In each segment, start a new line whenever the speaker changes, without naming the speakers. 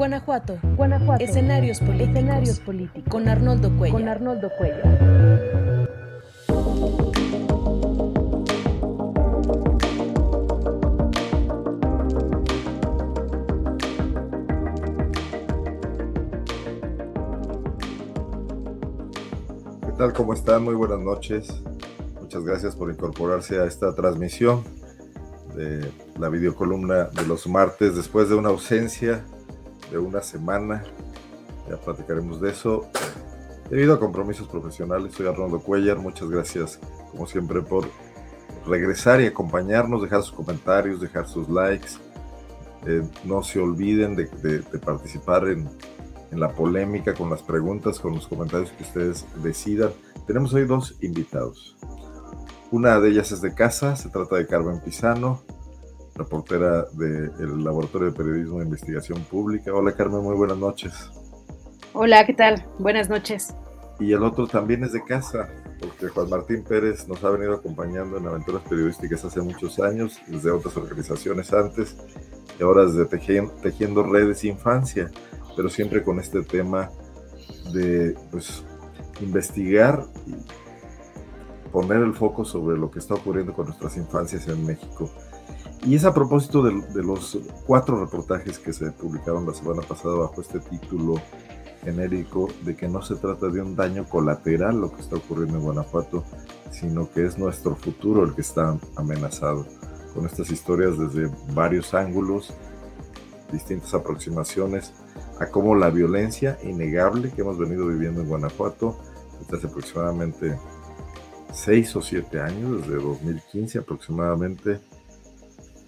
Guanajuato. Guanajuato. Escenarios políticos. Escenarios políticos. Con Arnoldo Cuellar.
Con Arnoldo Cuellar.
¿Qué tal? ¿Cómo están? Muy buenas noches. Muchas gracias por incorporarse a esta transmisión de la videocolumna de los martes después de una ausencia de una semana. Ya platicaremos de eso. Debido a compromisos profesionales, soy Arnoldo Cuellar. Muchas gracias, como siempre, por regresar y acompañarnos, dejar sus comentarios, dejar sus likes. Eh, no se olviden de, de, participar en, en, la polémica con las preguntas, con los comentarios que ustedes decidan. Tenemos hoy dos invitados. Una de ellas es de casa, se trata de Carmen Pisano, reportera del Laboratorio de Periodismo de Investigación Pública. Hola Carmen, muy buenas noches.
Hola, ¿qué tal? Buenas noches.
Y el otro también es de casa, porque Juan Martín Pérez nos ha venido acompañando en aventuras periodísticas hace muchos años, desde otras organizaciones antes, y ahora desde Tejiendo, tejiendo Redes Infancia, pero siempre con este tema de pues, investigar y poner el foco sobre lo que está ocurriendo con nuestras infancias en México. Y es a propósito de, los cuatro reportajes que se publicaron la semana pasada bajo este título genérico de que no se trata de un daño colateral lo que está ocurriendo en Guanajuato, sino que es nuestro futuro el que está amenazado. Con estas historias desde varios ángulos, distintas aproximaciones a cómo la violencia innegable que hemos venido viviendo en Guanajuato desde hace aproximadamente seis o siete años, desde 2015 aproximadamente,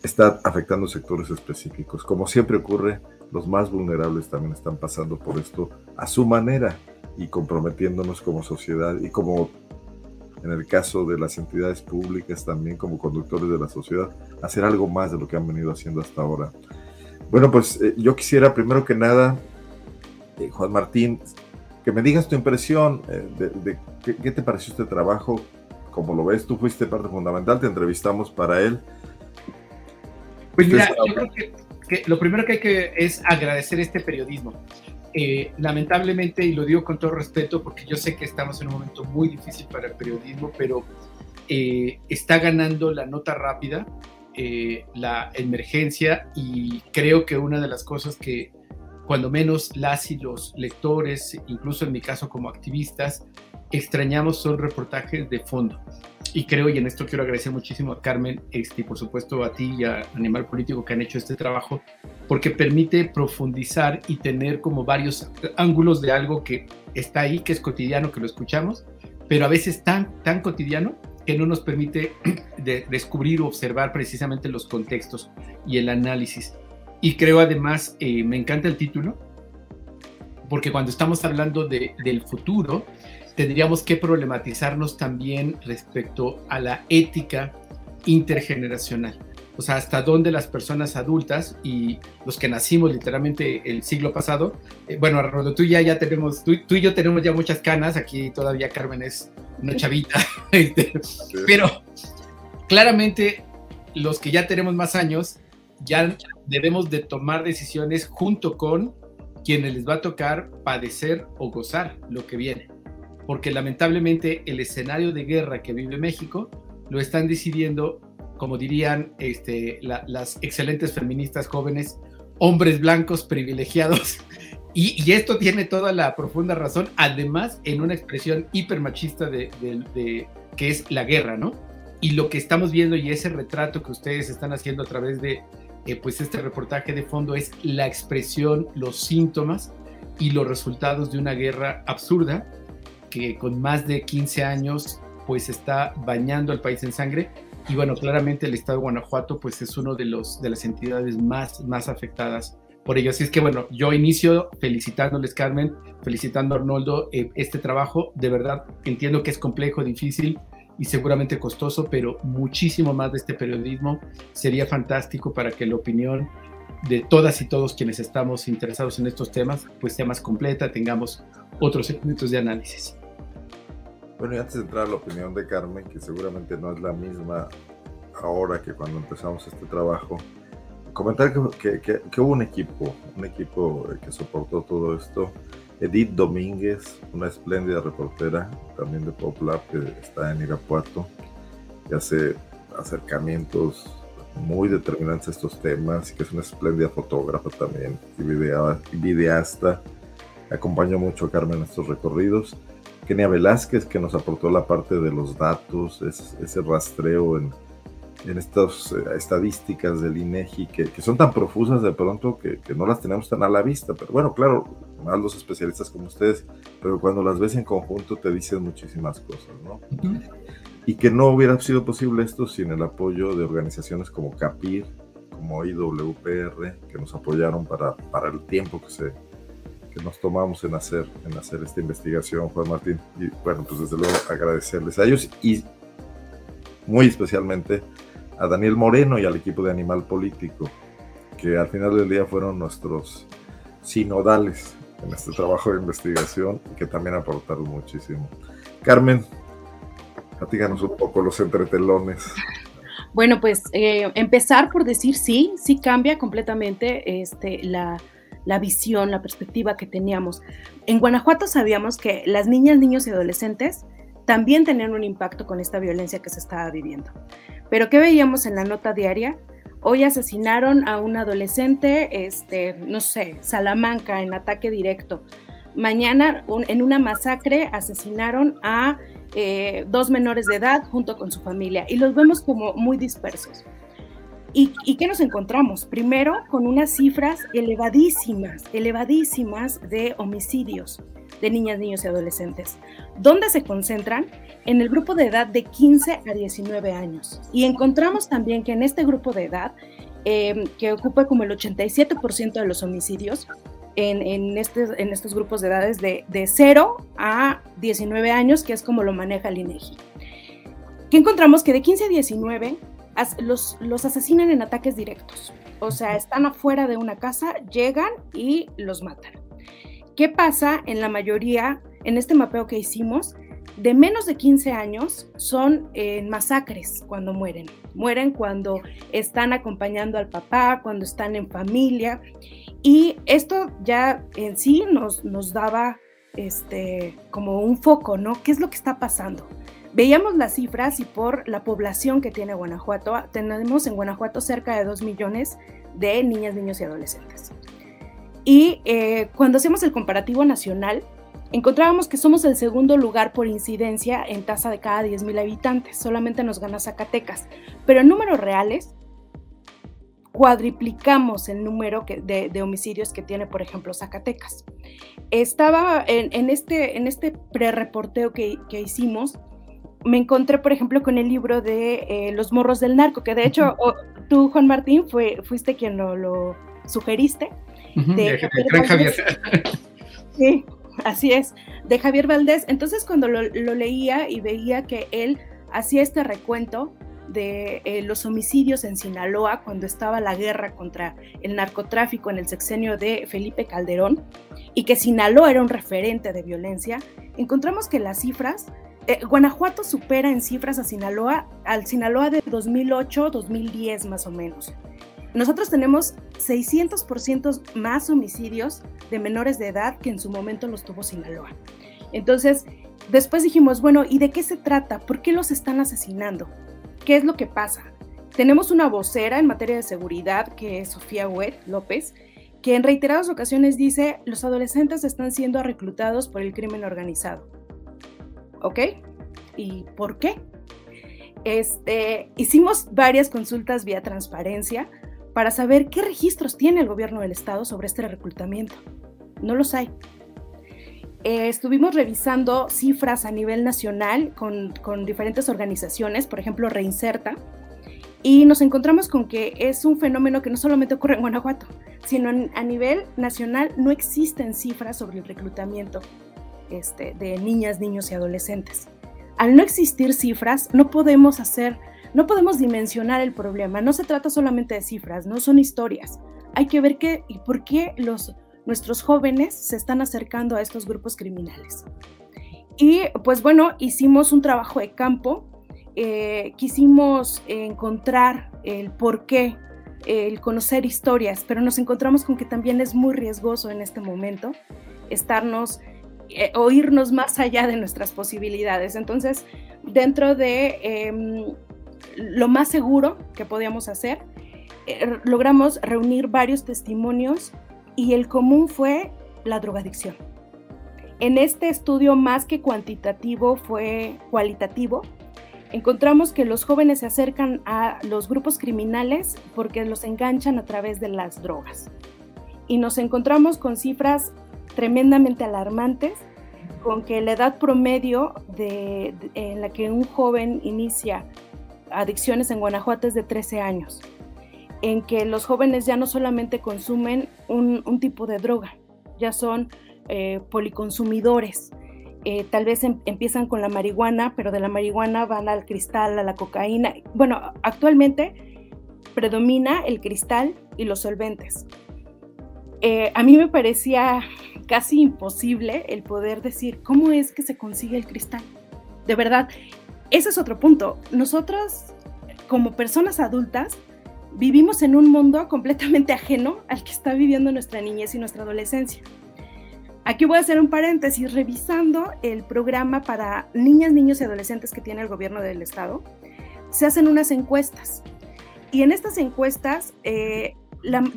está afectando sectores específicos. Como siempre ocurre, los más vulnerables también están pasando por esto a su manera y comprometiéndonos como sociedad y como en el caso de las entidades públicas también como conductores de la sociedad, hacer algo más de lo que han venido haciendo hasta ahora. Bueno, pues eh, yo quisiera primero que nada, eh, Juan Martín, que me digas tu impresión eh, de, de qué, qué, te pareció este trabajo, como lo ves, tú fuiste parte fundamental, te entrevistamos para él.
Pues mira, yo creo que, que, lo primero que hay que es agradecer este periodismo. Eh, lamentablemente, y lo digo con todo respeto, porque yo sé que estamos en un momento muy difícil para el periodismo, pero eh, está ganando la nota rápida, eh, la emergencia, y creo que una de las cosas que cuando menos las y los lectores, incluso en mi caso como activistas, extrañamos son reportajes de fondo. Y creo, y en esto quiero agradecer muchísimo a Carmen este, y por supuesto a ti y a Animal Político que han hecho este trabajo, porque permite profundizar y tener como varios ángulos de algo que está ahí, que es cotidiano, que lo escuchamos, pero a veces tan, tan cotidiano que no nos permite de descubrir o observar precisamente los contextos y el análisis. Y creo además, eh, me encanta el título, porque cuando estamos hablando de, del futuro, tendríamos que problematizarnos también respecto a la ética intergeneracional. O sea, hasta dónde las personas adultas y los que nacimos literalmente el siglo pasado, eh, bueno, Arnoldo, tú ya, ya tenemos, tú, tú, y yo tenemos ya muchas canas, aquí todavía Carmen es una chavita, este, pero claramente los que ya tenemos más años, ya debemos de tomar decisiones junto con quienes les va a tocar padecer o gozar lo que viene porque lamentablemente el escenario de guerra que vive México lo están decidiendo, como dirían este, la, las excelentes feministas jóvenes, hombres blancos privilegiados. Y, y, esto tiene toda la profunda razón, además en una expresión hipermachista de, de, de, que es la guerra, ¿no? Y lo que estamos viendo y ese retrato que ustedes están haciendo a través de eh, pues este reportaje de fondo es la expresión, los síntomas y los resultados de una guerra absurda que con más de 15 años pues está bañando al país en sangre y bueno, claramente el estado de Guanajuato pues es uno de, los, de las entidades más, más afectadas por ello. Así es que bueno, yo inicio felicitándoles Carmen, felicitando a Arnoldo eh, este trabajo, de verdad entiendo que es complejo, difícil y seguramente costoso, pero muchísimo más de este periodismo sería fantástico para que la opinión de todas y todos quienes estamos interesados en estos temas pues sea más completa, tengamos otros segmentos de análisis.
Bueno, y antes de entrar a la opinión de Carmen, que seguramente no es la misma ahora que cuando empezamos este trabajo, comentar que, que, hubo un equipo, un equipo que soportó todo esto. Edith Domínguez, una espléndida reportera también de Popular que está en Irapuato, que hace acercamientos muy determinantes a estos temas, que es una espléndida fotógrafa también y, videasta. Acompañó mucho a Carmen en estos recorridos. Kenia Velázquez, que nos aportó la parte de los datos, ese rastreo en, en estas eh, estadísticas del INEGI que, que, son tan profusas de pronto que, que, no las tenemos tan a la vista. Pero bueno, claro, más los especialistas como ustedes, pero cuando las ves en conjunto te dicen muchísimas cosas, ¿no? Y que no hubiera sido posible esto sin el apoyo de organizaciones como CAPIR, como IWPR, que nos apoyaron para, para el tiempo que se que nos tomamos en hacer, en hacer esta investigación, Juan Martín. Y bueno, pues desde luego agradecerles a ellos y muy especialmente a Daniel Moreno y al equipo de Animal Político, que al final del día fueron nuestros sinodales en este trabajo de investigación y que también aportaron muchísimo. Carmen, platíganos un poco los entretelones.
Bueno, pues eh, empezar por decir sí, sí cambia completamente este, la, la visión, la perspectiva que teníamos. En Guanajuato sabíamos que las niñas, niños y adolescentes también tenían un impacto con esta violencia que se estaba viviendo. Pero ¿qué veíamos en la nota diaria? Hoy asesinaron a un adolescente, este, no sé, Salamanca, en ataque directo. Mañana, en una masacre, asesinaron a eh, dos menores de edad junto con su familia y los vemos como muy dispersos. ¿Y, ¿Y, qué nos encontramos? Primero, con unas cifras elevadísimas, elevadísimas de homicidios de niñas, niños y adolescentes. ¿Dónde se concentran? En el grupo de edad de 15 a 19 años. Y encontramos también que en este grupo de edad, em, que ocupa como el 87% de los homicidios, en, en, este, en, estos grupos de edades de, de 0 a 19 años, que es como lo maneja el INEGI. Que encontramos que de 15 a 19 los, los asesinan en ataques directos. O sea, están afuera de una casa, llegan y los matan. ¿Qué pasa en la mayoría, en este mapeo que hicimos? De menos de 15 años son en masacres cuando mueren. Mueren cuando están acompañando al papá, cuando están en familia. Y esto ya en sí nos, nos daba este, como un foco, ¿no? ¿Qué es lo que está pasando? Veíamos las cifras y por la población que tiene Guanajuato, tenemos en Guanajuato cerca de 2 millones de niñas, niños y adolescentes. Y eh, cuando hacemos el comparativo nacional, encontrábamos que somos el segundo lugar por incidencia en tasa de cada 10.000 habitantes, solamente nos gana Zacatecas, pero en números reales cuadriplicamos el número de, homicidios que tiene, por ejemplo, Zacatecas. Estaba en, este, en este pre-reporteo que, hicimos, me encontré, por ejemplo, con el libro de eh, Los morros del narco, que de hecho tú, Juan Martín, fue, fuiste quien lo sugeriste de, Javier, Sí, así es, de Javier Valdés. Entonces cuando lo, leía y veía que él hacía este recuento de eh, los homicidios en Sinaloa cuando estaba la guerra contra el narcotráfico en el sexenio de Felipe Calderón y que Sinaloa era un referente de violencia, encontramos que las cifras, eh, Guanajuato supera en cifras a Sinaloa, al Sinaloa de 2008-2010 más o menos. Nosotros tenemos 600% más homicidios de menores de edad que en su momento los tuvo Sinaloa. Entonces, después dijimos, bueno, ¿y de qué se trata? ¿Por qué los están asesinando? ¿Qué es lo que pasa? Tenemos una vocera en materia de seguridad, que es Sofía Huet López, que en reiteradas ocasiones dice, los adolescentes están siendo reclutados por el crimen organizado. ¿Ok? ¿Y por qué? Este, hicimos varias consultas vía transparencia para saber qué registros tiene el gobierno del estado sobre este reclutamiento. No los hay. Eh, estuvimos revisando cifras a nivel nacional con, con, diferentes organizaciones, por ejemplo Reinserta, y nos encontramos con que es un fenómeno que no solamente ocurre en Guanajuato, sino a nivel nacional no existen cifras sobre el reclutamiento este, de niñas, niños y adolescentes. Al no existir cifras, no podemos hacer no podemos dimensionar el problema, no se trata solamente de cifras, no son historias. Hay que ver qué y por qué los, nuestros jóvenes se están acercando a estos grupos criminales. Y pues bueno, hicimos un trabajo de campo, eh, quisimos encontrar el por qué el conocer historias, pero nos encontramos con que también es muy riesgoso en este momento estarnos eh, o irnos más allá de nuestras posibilidades. Entonces, dentro de em, lo más seguro que podíamos hacer, eh, logramos reunir varios testimonios y el común fue la drogadicción. En este estudio más que cuantitativo fue cualitativo. Encontramos que los jóvenes se acercan a los grupos criminales porque los enganchan a través de las drogas. Y nos encontramos con cifras tremendamente alarmantes, con que la edad promedio en la que un joven inicia adicciones en Guanajuato es de 13 años, en que los jóvenes ya no solamente consumen un, tipo de droga, ya son eh, policonsumidores. Eh, tal vez em, empiezan con la marihuana, pero de la marihuana van al cristal, a la cocaína. Bueno, actualmente predomina el cristal y los solventes. Eh, a mí me parecía casi imposible el poder decir cómo es que se consigue el cristal. De verdad, ese es otro punto. Nosotros, como personas adultas, vivimos en un mundo completamente ajeno al que está viviendo nuestra niñez y nuestra adolescencia. Aquí voy a hacer un paréntesis, revisando el programa para niñas, niños y adolescentes que tiene el gobierno del estado, se hacen unas encuestas. Y en estas encuestas eh,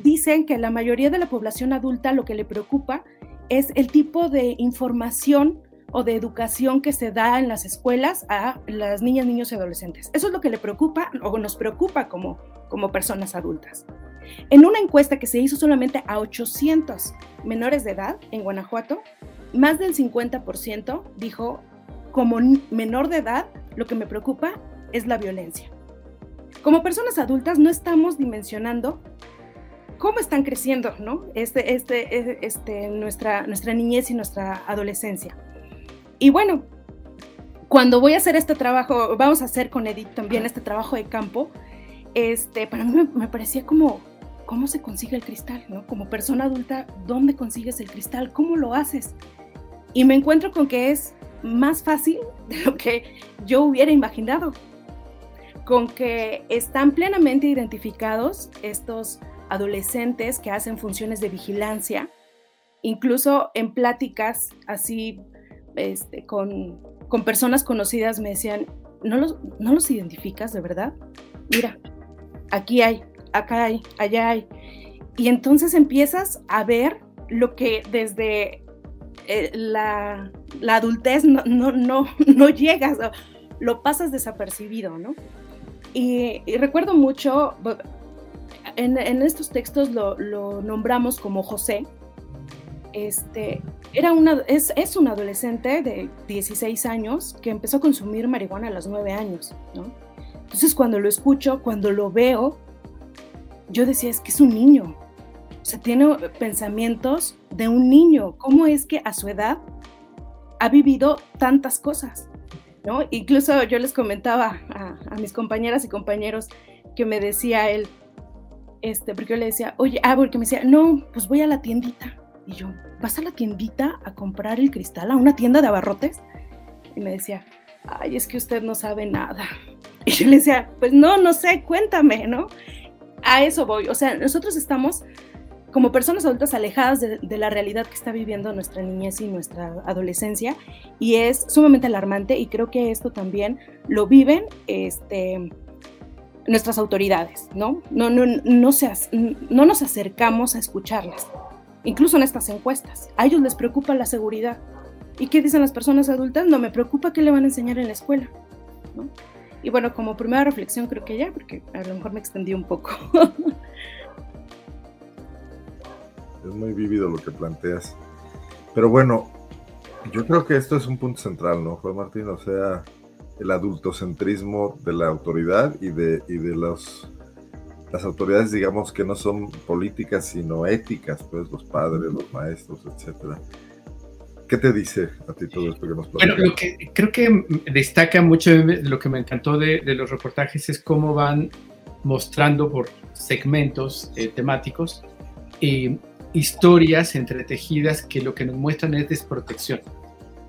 dicen que la mayoría de la población adulta lo que le preocupa es el tipo de información o de educación que se da en las escuelas a las niñas, niños y adolescentes. Eso es lo que le preocupa o nos preocupa como, como personas adultas. En una encuesta que se hizo solamente a 800 menores de edad en Guanajuato, más del 50% dijo, como menor de edad, lo que me preocupa es la violencia. Como personas adultas no estamos dimensionando cómo están creciendo, ¿no? Este, este, este, nuestra, nuestra niñez y nuestra adolescencia. Y bueno, cuando voy a hacer este trabajo, vamos a hacer con Edith también este trabajo de campo, este, para mí me, parecía como, ¿cómo se consigue el cristal? ¿no? Como persona adulta, ¿dónde consigues el cristal? ¿Cómo lo haces? Y me encuentro con que es más fácil de lo que yo hubiera imaginado, con que están plenamente identificados estos adolescentes que hacen funciones de vigilancia, incluso en pláticas así este, con, personas conocidas me decían, ¿no los, ¿no los identificas de verdad? Mira, aquí hay, acá hay, allá hay. Y entonces empiezas a ver lo que desde eh, la, adultez no, no, no, no llegas, lo pasas desapercibido, ¿no? Y, recuerdo mucho, en, estos textos lo, lo, nombramos como José, este, era una, es, es un adolescente de 16 años que empezó a consumir marihuana a los 9 años, ¿no? Entonces cuando lo escucho, cuando lo veo, yo decía, es que es un niño, o sea, tiene pensamientos de un niño, ¿cómo es que a su edad ha vivido tantas cosas? ¿no? Incluso yo les comentaba a, a mis compañeras y compañeros que me decía él, este, porque yo le decía, oye, ah, porque me decía, no, pues voy a la tiendita. Y yo, ¿vas a la tiendita a comprar el cristal, a una tienda de abarrotes? Y me decía, ay, es que usted no sabe nada. Y yo le decía, pues no, no sé, cuéntame, ¿no? A eso voy. O sea, nosotros estamos como personas adultas alejadas de, de, la realidad que está viviendo nuestra niñez y nuestra adolescencia y es sumamente alarmante y creo que esto también lo viven este, nuestras autoridades, ¿no? No, no, no, no nos acercamos a escucharlas incluso en estas encuestas. A ellos les preocupa la seguridad. ¿Y qué dicen las personas adultas? No me preocupa qué le van a enseñar en la escuela. Y bueno, como primera reflexión creo que ya, porque a lo mejor me extendí un poco.
es muy vívido lo que planteas. Pero bueno, yo creo que esto es un punto central, ¿no, Juan Martín? O sea, el adultocentrismo de la autoridad y de, y de los las autoridades, digamos, que no son políticas, sino éticas, pues los padres, los maestros, etcétera. ¿Qué te dice a ti todo esto que nos
Bueno, lo que creo que destaca mucho, lo que me encantó de, los reportajes es cómo van mostrando por segmentos eh, temáticos eh, historias entretejidas que lo que nos muestran es desprotección.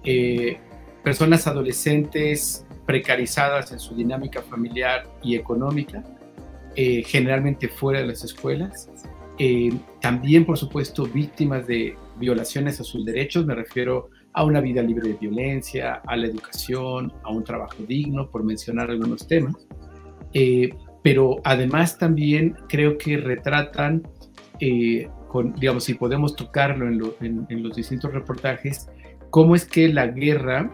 Eh, personas adolescentes precarizadas en su dinámica familiar y económica, eh, generalmente fuera de las escuelas. Eh, también, por supuesto, víctimas de violaciones a sus derechos, me refiero a una vida libre de violencia, a la educación, a un trabajo digno, por mencionar algunos temas. Eh, pero además también creo que retratan, con, digamos, si podemos tocarlo en, en, los distintos reportajes, cómo es que la guerra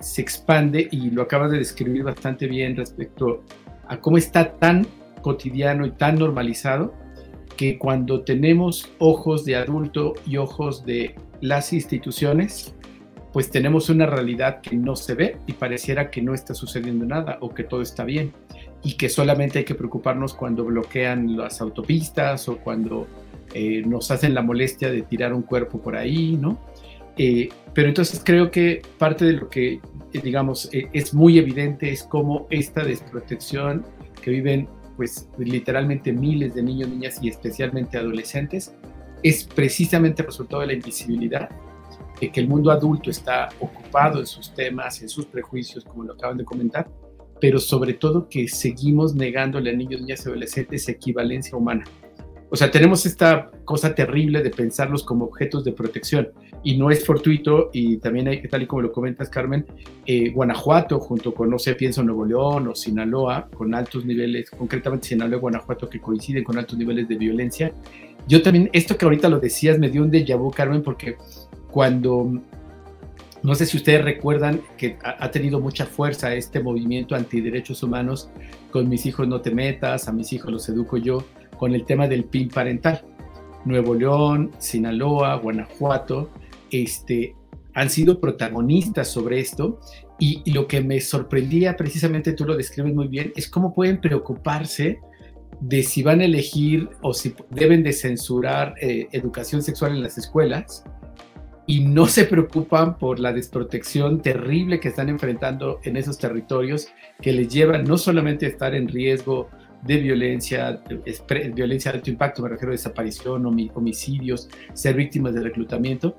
se expande y lo acaba de describir bastante bien respecto a cómo está tan cotidiano y tan normalizado que cuando tenemos ojos de adulto y ojos de las instituciones, pues tenemos una realidad que no se ve y pareciera que no está sucediendo nada o que todo está bien y que solamente hay que preocuparnos cuando bloquean las autopistas o cuando eh, nos hacen la molestia de tirar un cuerpo por ahí, ¿no? Eh, pero entonces creo que parte de lo que, eh, digamos, es muy evidente es cómo esta desprotección que viven pues literalmente miles de niños, niñas y especialmente adolescentes, es precisamente resultado de la invisibilidad, de que el mundo adulto está ocupado en sus temas, en sus prejuicios, como lo acaban de comentar, pero sobre todo que seguimos negándole a niños, niñas y adolescentes equivalencia humana. O sea, tenemos esta cosa terrible de pensarlos como objetos de protección y no es fortuito y también hay, tal y como lo comentas Carmen, eh, Guanajuato junto con, no sé, pienso Nuevo León o Sinaloa, con altos niveles, concretamente Sinaloa y Guanajuato que coinciden con altos niveles de violencia. Yo también, esto que ahorita lo decías me dio un déjà vu, Carmen, porque cuando, no sé si ustedes recuerdan que ha, tenido mucha fuerza este movimiento antiderechos humanos, con mis hijos no te metas, a mis hijos los educo yo, con el tema del PIN parental. Nuevo León, Sinaloa, Guanajuato, este, han sido protagonistas sobre esto y, lo que me sorprendía, precisamente tú lo describes muy bien, es cómo pueden preocuparse de si van a elegir o si deben de censurar eh, educación sexual en las escuelas y no se preocupan por la desprotección terrible que están enfrentando en esos territorios que les llevan no solamente a estar en riesgo de violencia, violencia de alto impacto, me refiero a desaparición, homicidios, ser víctimas de reclutamiento,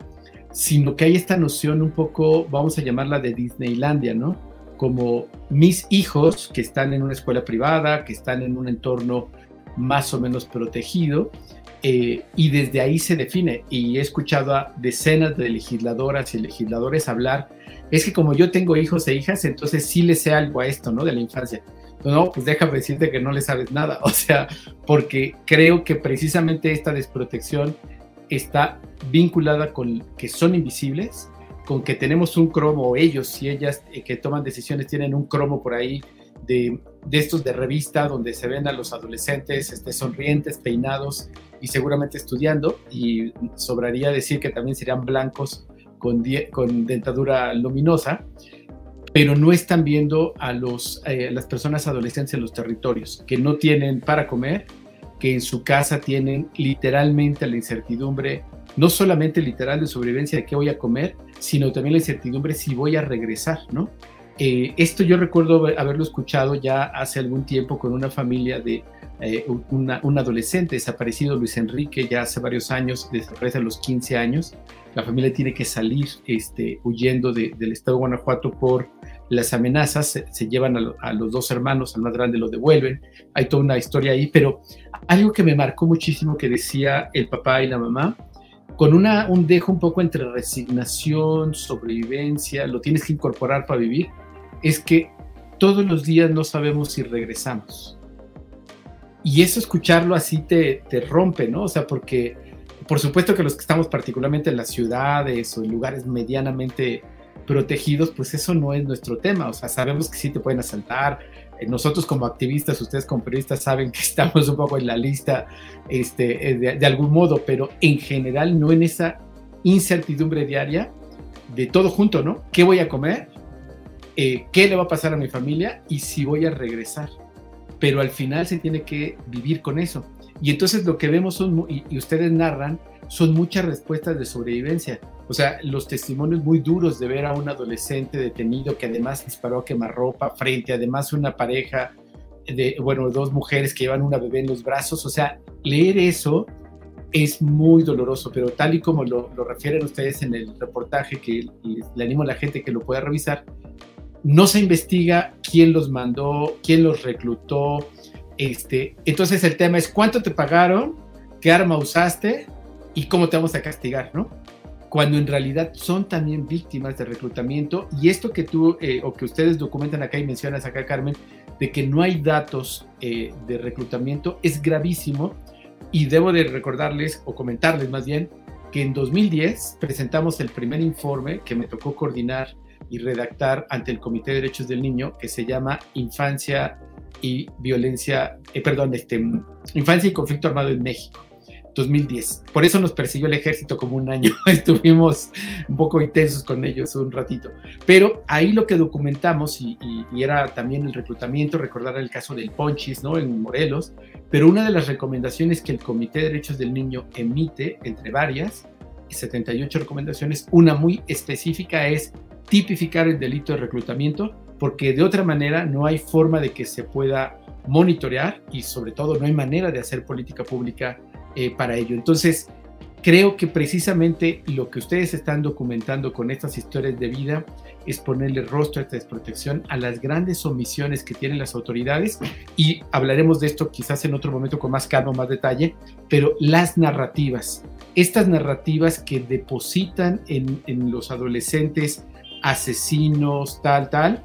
sino que hay esta noción un poco, vamos a llamarla de Disneylandia, ¿no? Como mis hijos que están en una escuela privada, que están en un entorno más o menos protegido, eh, y desde ahí se define. Y he escuchado a decenas de legisladoras y legisladores hablar, es que como yo tengo hijos e hijas, entonces sí le sé algo a esto, ¿no? De la infancia no, pues déjame decirte que no le sabes nada, o sea, porque creo que precisamente esta desprotección está vinculada con que son invisibles, con que tenemos un cromo, ellos y ellas eh, que toman decisiones tienen un cromo por ahí de, estos de revista donde se ven a los adolescentes este, sonrientes, peinados y seguramente estudiando, y sobraría decir que también serían blancos con dentadura luminosa, pero no están viendo a los, eh, las personas adolescentes en los territorios, que no tienen para comer, que en su casa tienen literalmente la incertidumbre, no solamente literal de sobrevivencia de qué voy a comer, sino también la incertidumbre si voy a regresar, ¿no? Eh, esto yo recuerdo haberlo escuchado ya hace algún tiempo con una familia de eh, un adolescente desaparecido, Luis Enrique, ya hace varios años, desaparece a los 15 años. La familia tiene que salir este, huyendo del estado de Guanajuato por las amenazas, se, llevan a, los dos hermanos, al más grande lo devuelven, hay toda una historia ahí, pero algo que me marcó muchísimo que decía el papá y la mamá, con una, un dejo un poco entre resignación, sobrevivencia, lo tienes que incorporar para vivir, es que todos los días no sabemos si regresamos. Y eso escucharlo así te, te rompe, ¿no? O sea, porque por supuesto que los que estamos particularmente en las ciudades o en lugares medianamente protegidos, pues eso no es nuestro tema. O sea, sabemos que sí te pueden asaltar. Eh, nosotros como activistas, ustedes como periodistas saben que estamos un poco en la lista este, eh, de, algún modo, pero en general no en esa incertidumbre diaria de todo junto, ¿no? ¿Qué voy a comer? Eh, ¿Qué le va a pasar a mi familia? Y si voy a regresar. Pero al final se tiene que vivir con eso. Y entonces lo que vemos son, y ustedes narran, son muchas respuestas de sobrevivencia. O sea, los testimonios muy duros de ver a un adolescente detenido que además disparó a quemarropa frente además una pareja de, bueno, dos mujeres que llevan una bebé en los brazos. O sea, leer eso es muy doloroso, pero tal y como lo, refieren ustedes en el reportaje, que le animo a la gente que lo pueda revisar, no se investiga quién los mandó, quién los reclutó, Este, entonces el tema es cuánto te pagaron, qué arma usaste y cómo te vamos a castigar, ¿no? Cuando en realidad son también víctimas de reclutamiento y esto que tú eh, o que ustedes documentan acá y mencionas acá, Carmen, de que no hay datos eh, de reclutamiento es gravísimo y debo de recordarles o comentarles más bien que en 2010 presentamos el primer informe que me tocó coordinar y redactar ante el Comité de Derechos del Niño que se llama Infancia y Violencia, eh, perdón, este, Infancia y Conflicto Armado en México. 2010. Por eso nos persiguió el ejército como un año. Estuvimos un poco intensos con ellos un ratito. Pero ahí lo que documentamos, y, era también el reclutamiento, recordar el caso del Ponchis, ¿no? En Morelos. Pero una de las recomendaciones que el Comité de Derechos del Niño emite, entre varias, 78 recomendaciones, una muy específica es tipificar el delito de reclutamiento, porque de otra manera no hay forma de que se pueda monitorear y sobre todo no hay manera de hacer política pública eh, para ello. Entonces, creo que precisamente lo que ustedes están documentando con estas historias de vida es ponerle rostro a esta desprotección a las grandes omisiones que tienen las autoridades y hablaremos de esto quizás en otro momento con más calma, más detalle, pero las narrativas, estas narrativas que depositan en, en los adolescentes asesinos, tal, tal,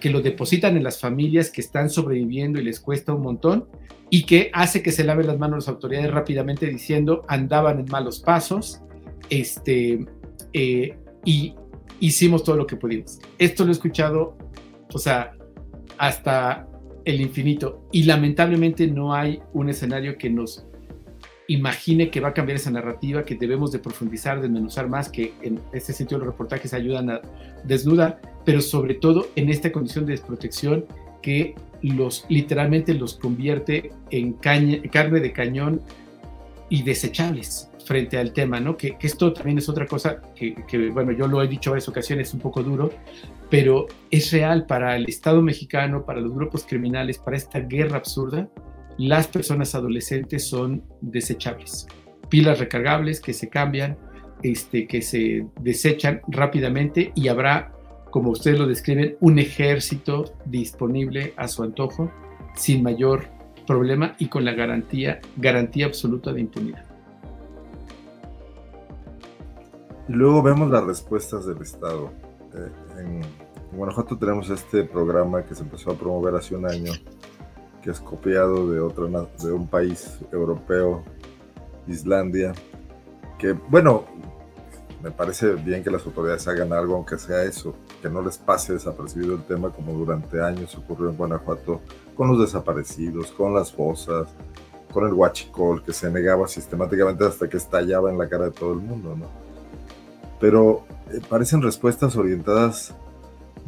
que lo depositan en las familias que están sobreviviendo y les cuesta un montón y que hace que se laven las manos las autoridades rápidamente diciendo andaban en malos pasos este, eh, y hicimos todo lo que pudimos. Esto lo he escuchado, o sea, hasta el infinito y lamentablemente no hay un escenario que nos imagine que va a cambiar esa narrativa, que debemos de profundizar, desmenuzar más, que en este sentido los reportajes ayudan a desnudar, pero sobre todo en esta condición de desprotección que los literalmente los convierte en carne de cañón y desechables frente al tema, ¿no? Que, esto también es otra cosa que, bueno, yo lo he dicho en varias ocasiones, un poco duro, pero es real para el Estado mexicano, para los grupos criminales, para esta guerra absurda, las personas adolescentes son desechables. Pilas recargables que se cambian, este, que se desechan rápidamente y habrá, como ustedes lo describen, un ejército disponible a su antojo sin mayor problema y con la garantía, garantía absoluta de impunidad.
Y luego vemos las respuestas del Estado. Eh, en Guanajuato tenemos este programa que se empezó a promover hace un año, que es copiado de, otro, de un país europeo, Islandia, que bueno, me parece bien que las autoridades hagan algo, aunque sea eso, que no les pase desapercibido el tema como durante años ocurrió en Guanajuato con los desaparecidos, con las fosas, con el huachicol, que se negaba sistemáticamente hasta que estallaba en la cara de todo el mundo, ¿no? Pero eh, parecen respuestas orientadas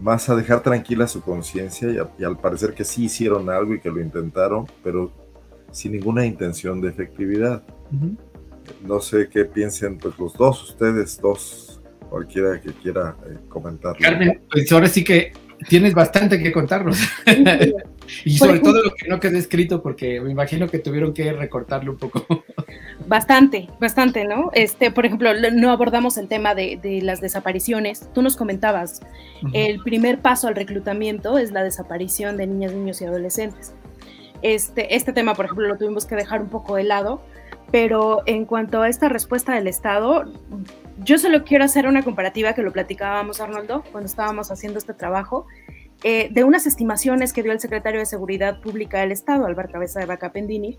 más a dejar tranquila su conciencia y, al parecer que sí hicieron algo y que lo intentaron, pero sin ninguna intención de efectividad. No sé qué piensen pues los dos, ustedes dos, cualquiera que quiera eh, comentar.
Carmen, pues ahora sí que tienes bastante que contarnos. y sobre todo lo que no quedó escrito, porque me imagino que tuvieron que recortarlo un poco.
Bastante, bastante, ¿no? Este, por ejemplo, no abordamos el tema de, las desapariciones. Tú nos comentabas, el primer paso al reclutamiento es la desaparición de niñas, niños y adolescentes. Este, este tema, por ejemplo, lo tuvimos que dejar un poco de lado, pero en cuanto a esta respuesta del Estado, yo solo quiero hacer una comparativa que lo platicábamos, Arnoldo, cuando estábamos haciendo este trabajo, eh, de unas estimaciones que dio el secretario de Seguridad Pública del Estado, Álvaro Cabeza de Vaca Pendini,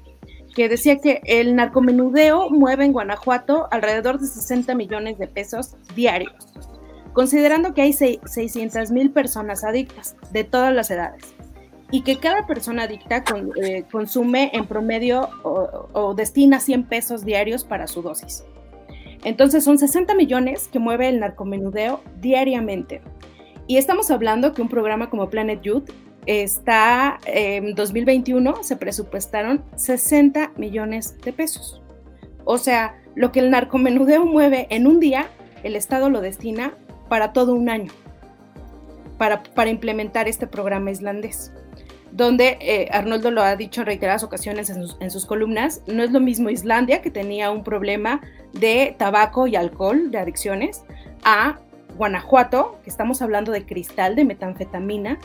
que decía que el narcomenudeo mueve en Guanajuato alrededor de 60 millones de pesos diarios, considerando que hay 600 mil personas adictas de todas las edades y que cada persona adicta eh, consume en promedio o, destina 100 pesos diarios para su dosis. Entonces son 60 millones que mueve el narcomenudeo diariamente. Y estamos hablando que un programa como Planet Youth está en 2021 se presupuestaron 60 millones de pesos. O sea, lo que el narcomenudeo mueve en un día, el Estado lo destina para todo un año, para implementar este programa islandés. Donde eh, Arnoldo lo ha dicho en reiteradas ocasiones en sus, columnas, no es lo mismo Islandia, que tenía un problema de tabaco y alcohol, de adicciones, a Guanajuato, que estamos hablando de cristal, de metanfetamina,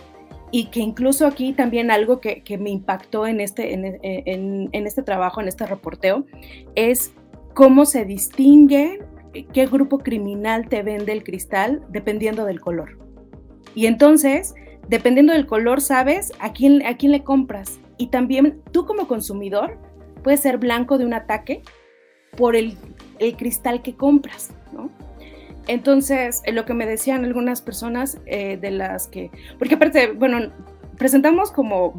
y que incluso aquí también algo que, me impactó en este, en, este trabajo, en este reporteo, es cómo se distingue qué grupo criminal te vende el cristal dependiendo del color. Y entonces, dependiendo del color, sabes a quién, a quién le compras. Y también tú como consumidor puedes ser blanco de un ataque por el, el cristal que compras, ¿no? Entonces, lo que me decían algunas personas eh, de las que, porque aparte, bueno, presentamos como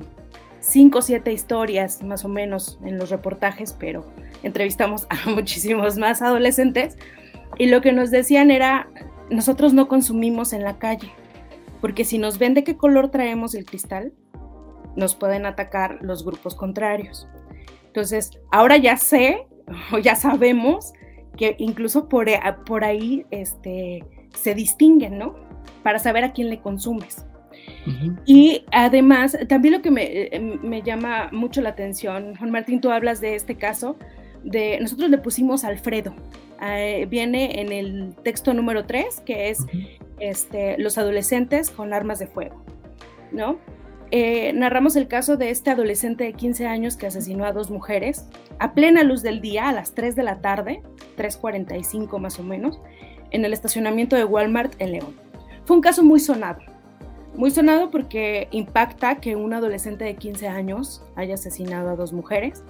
cinco o siete historias más o menos en los reportajes, pero entrevistamos a muchísimos más adolescentes y lo que nos decían era, nosotros no consumimos en la calle, porque si nos ven de qué color traemos el cristal, nos pueden atacar los grupos contrarios. Entonces, ahora ya sé o ya sabemos que incluso por, eh, por ahí este, se distinguen, ¿no? Para saber a quién le consumes. Y además, también lo que me, eh, me, llama mucho la atención, Juan Martín, tú hablas de este caso, de nosotros le pusimos Alfredo, eh, viene en el texto número 3, que es este, los adolescentes con armas de fuego, ¿no? Eh, narramos el caso de este adolescente de 15 años que asesinó a dos mujeres a plena luz del día, a las 3 de la tarde, 3.45 más o menos, en el estacionamiento de Walmart en León. Fue un caso muy sonado, muy sonado porque impacta que un adolescente de 15 años haya asesinado a dos mujeres,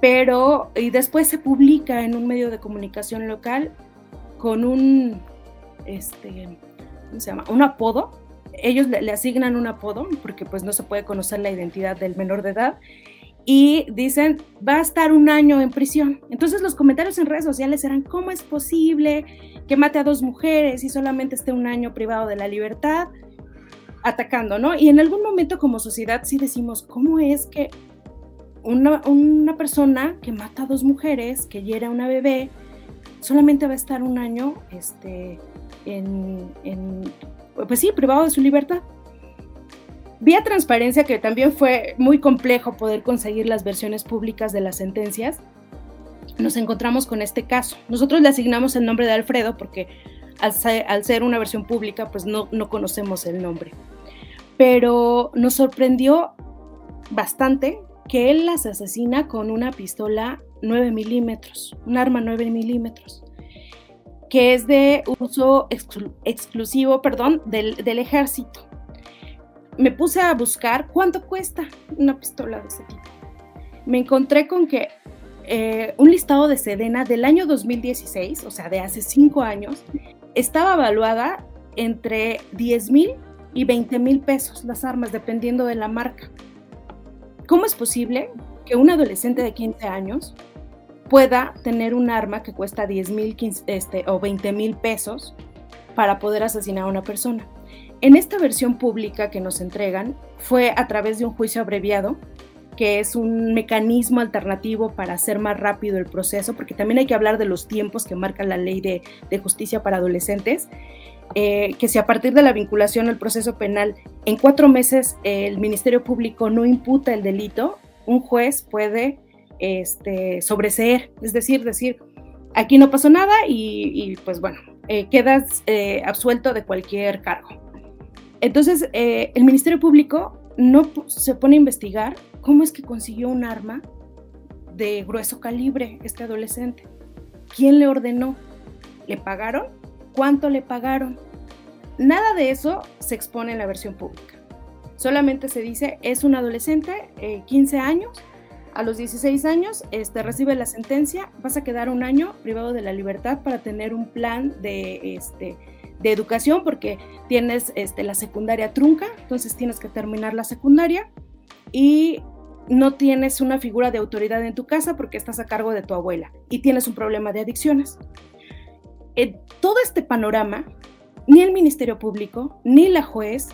pero y después se publica en un medio de comunicación local con un, este, ¿cómo se llama? Un apodo ellos le, asignan un apodo porque pues no se puede conocer la identidad del menor de edad y dicen va a estar un año en prisión. Entonces los comentarios en redes sociales eran cómo es posible que mate a dos mujeres y solamente esté un año privado de la libertad atacando, ¿no? Y en algún momento como sociedad sí decimos, ¿cómo es que una, una persona que mata a dos mujeres, que hiera a una bebé, solamente va a estar un año este, en, en pues sí, privado de su libertad. Vía transparencia, que también fue muy complejo poder conseguir las versiones públicas de las sentencias, nos encontramos con este caso. Nosotros le asignamos el nombre de Alfredo porque al ser, una versión pública, pues no, no conocemos el nombre. Pero nos sorprendió bastante que él las asesina con una pistola 9 milímetros, un arma 9 milímetros que es de uso exclusivo, perdón, del, ejército. Me puse a buscar cuánto cuesta una pistola de ese tipo. Me encontré con que eh, un listado de Sedena del año 2016, o sea, de hace cinco años, estaba evaluada entre 10 mil y 20 mil pesos las armas, dependiendo de la marca. ¿Cómo es posible que un adolescente de 15 años pueda tener un arma que cuesta 10 mil este, o 20 mil pesos para poder asesinar a una persona. En esta versión pública que nos entregan fue a través de un juicio abreviado, que es un mecanismo alternativo para hacer más rápido el proceso, porque también hay que hablar de los tiempos que marca la ley de, justicia para adolescentes, eh, que si a partir de la vinculación al proceso penal en cuatro meses el Ministerio Público no imputa el delito, un juez puede este, sobreseer, es decir, decir, aquí no pasó nada y, pues bueno, eh, quedas eh, absuelto de cualquier cargo. Entonces, eh, el Ministerio Público no se pone a investigar cómo es que consiguió un arma de grueso calibre este adolescente. ¿Quién le ordenó? ¿Le pagaron? ¿Cuánto le pagaron? Nada de eso se expone en la versión pública. Solamente se dice, es un adolescente, 15 años, a los 16 años este, recibe la sentencia, vas a quedar un año privado de la libertad para tener un plan de, este, de educación porque tienes este, la secundaria trunca, entonces tienes que terminar la secundaria y no tienes una figura de autoridad en tu casa porque estás a cargo de tu abuela y tienes un problema de adicciones. En todo este panorama, ni el Ministerio Público ni la juez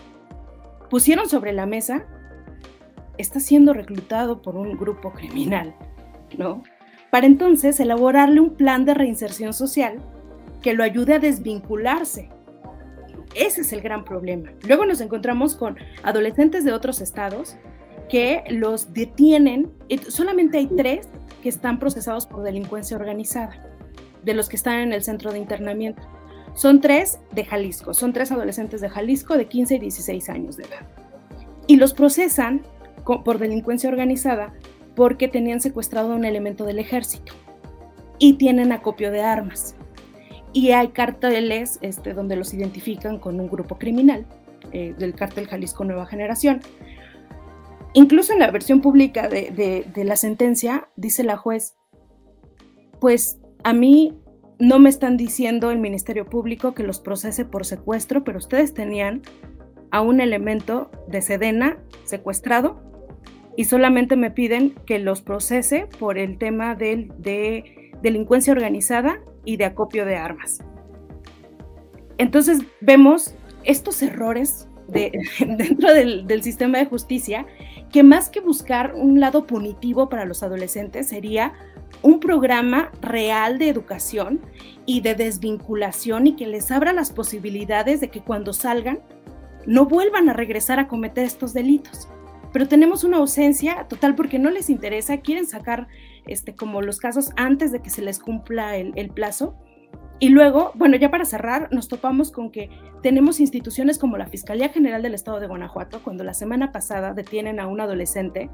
pusieron sobre la mesa está siendo reclutado por un grupo criminal, ¿no? Para entonces elaborarle un plan de reinserción social que lo ayude a desvincularse. Ese es el gran problema. Luego nos encontramos con adolescentes de otros estados que los detienen. Solamente hay tres que están procesados por delincuencia organizada, de los que están en el centro de internamiento. Son tres de Jalisco, son tres adolescentes de Jalisco de 15 y 16 años de edad. y los procesan por delincuencia organizada porque tenían secuestrado a un elemento del ejército y tienen acopio de armas. Y hay carteles este, donde los identifican con un grupo criminal eh, del cártel Jalisco Nueva Generación. Incluso en la versión pública de, de la sentencia dice la juez, pues a mí no me están diciendo el Ministerio Público que los procese por secuestro, pero ustedes tenían a un elemento de Sedena secuestrado y solamente me piden que los procese por el tema de delincuencia organizada y de acopio de armas. Entonces vemos estos errores dentro del, del sistema de justicia que más que buscar un lado punitivo para los adolescentes sería un programa real de educación y de desvinculación y que les abra las posibilidades de que cuando salgan no vuelvan a regresar a cometer estos delitos. Pero tenemos una ausencia total porque no les interesa, quieren sacar este, como los casos antes de que se les cumpla el, el plazo. Y luego, bueno, ya para cerrar, nos topamos con que tenemos instituciones como la Fiscalía General del Estado de Guanajuato, cuando la semana pasada detienen a un adolescente,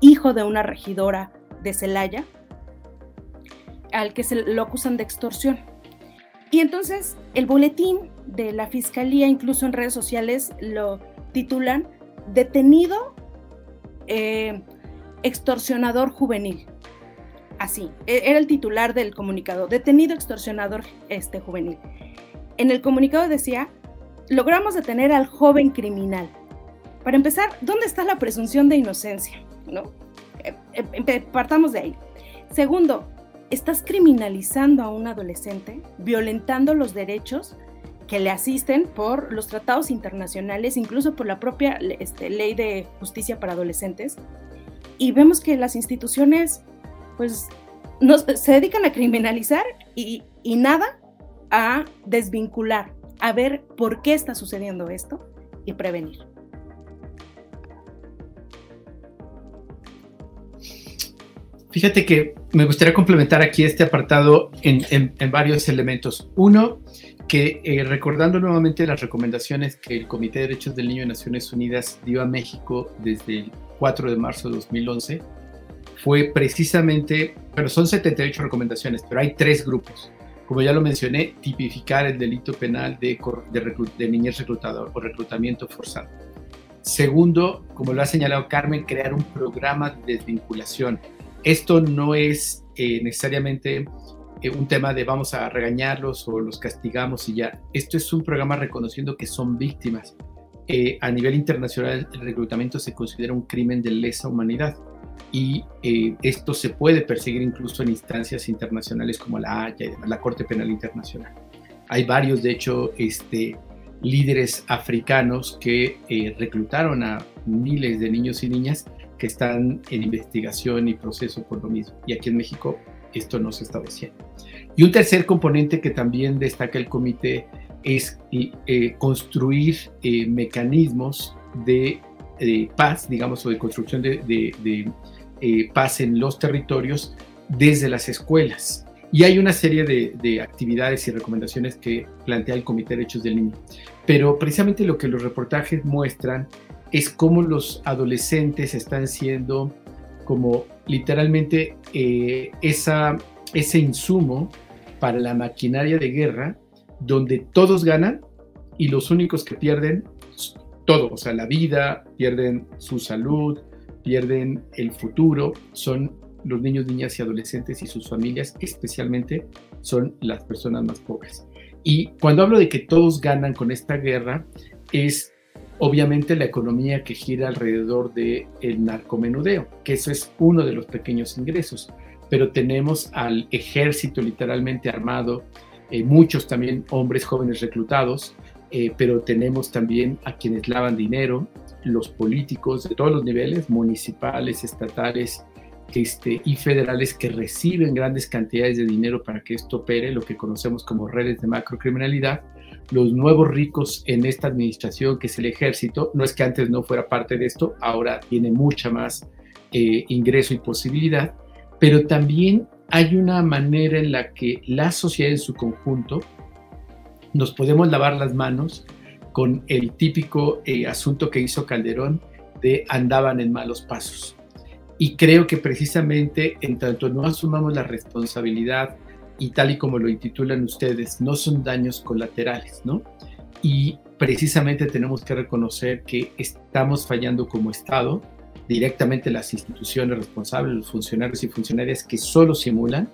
hijo de una regidora de Celaya, al que se lo acusan de extorsión. Y entonces el boletín de la fiscalía, incluso en redes sociales, lo titulan Detenido eh, extorsionador juvenil. Así, e-, era el titular del comunicado, detenido extorsionador este, juvenil. En el comunicado decía, logramos detener al joven criminal. Para empezar, ¿dónde está la presunción de inocencia? ¿No? Eh, eh, partamos de ahí. Segundo, estás criminalizando a un adolescente, violentando los derechos que le asisten por los tratados internacionales, incluso por la propia este, ley de justicia para adolescentes. Y vemos que las instituciones, pues, se dedican a criminalizar y, y nada a desvincular, a ver por qué está sucediendo esto y prevenir.
Fíjate que me gustaría complementar aquí este apartado en, varios elementos. Uno, que eh, recordando nuevamente las recomendaciones que el Comité de Derechos del Niño de Naciones Unidas dio a México desde el 4 de marzo de 2011, fue precisamente, pero son 78 recomendaciones, pero hay tres grupos. Como ya lo mencioné, tipificar el delito penal de, niñez reclutador o reclutamiento forzado. Segundo, como lo ha señalado Carmen, crear un programa de desvinculación esto no es eh, necesariamente eh, un tema de vamos a regañarlos o los castigamos y ya. Esto es un programa reconociendo que son víctimas. Eh, a nivel internacional, el reclutamiento se considera un crimen de lesa humanidad y esto se puede perseguir incluso en instancias internacionales como la Haya la Corte Penal Internacional. Hay varios, de hecho, este, líderes africanos que reclutaron a miles de niños y niñas que están en investigación y proceso por lo mismo. Y aquí en México esto no se haciendo. Y un tercer componente que también destaca el comité es eh, construir eh, mecanismos de paz, digamos, o de construcción de, eh, paz en los territorios desde las escuelas. Y hay una serie de, de, actividades y recomendaciones que plantea el Comité de Derechos del Niño. Pero precisamente lo que los reportajes muestran es cómo los adolescentes están siendo como literalmente eh, ese insumo para la maquinaria de guerra donde todos ganan y los únicos que pierden todo, o sea, la vida, pierden su salud, pierden el futuro, son los niños, niñas y adolescentes y sus familias, especialmente son las personas más pobres. Y cuando hablo de que todos ganan con esta guerra, es obviamente la economía que gira alrededor del el narcomenudeo, que eso es uno de los pequeños ingresos. Pero tenemos al ejército literalmente armado, eh, muchos también hombres jóvenes reclutados, eh, pero tenemos también a quienes lavan dinero, los políticos de todos los niveles, municipales, estatales este, y federales, que reciben grandes cantidades de dinero para que esto opere, lo que conocemos como redes de macrocriminalidad, los nuevos ricos en esta administración, que es el ejército, no es que antes no fuera parte de esto, ahora tiene mucha más eh, ingreso y posibilidad, pero también hay una manera en la que la sociedad en su conjunto nos podemos lavar las manos con el típico eh, asunto que hizo Calderón de andaban en malos pasos. Y creo que precisamente en tanto no asumamos la responsabilidad y tal y como lo intitulan ustedes, no son daños colaterales, ¿no? Y precisamente tenemos que reconocer que estamos fallando como Estado, directamente las instituciones responsables, los funcionarios y funcionarias que solo simulan,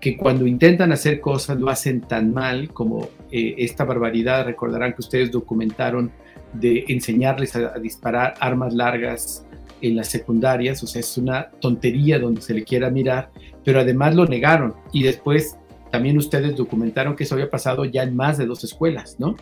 que cuando intentan hacer cosas lo hacen tan mal como eh, esta barbaridad, recordarán que ustedes documentaron de enseñarles a disparar armas largas en las secundarias, o sea, es una tontería donde se le quiera mirar, pero además lo negaron y después también ustedes documentaron que eso había pasado ya en más de dos escuelas, ¿no?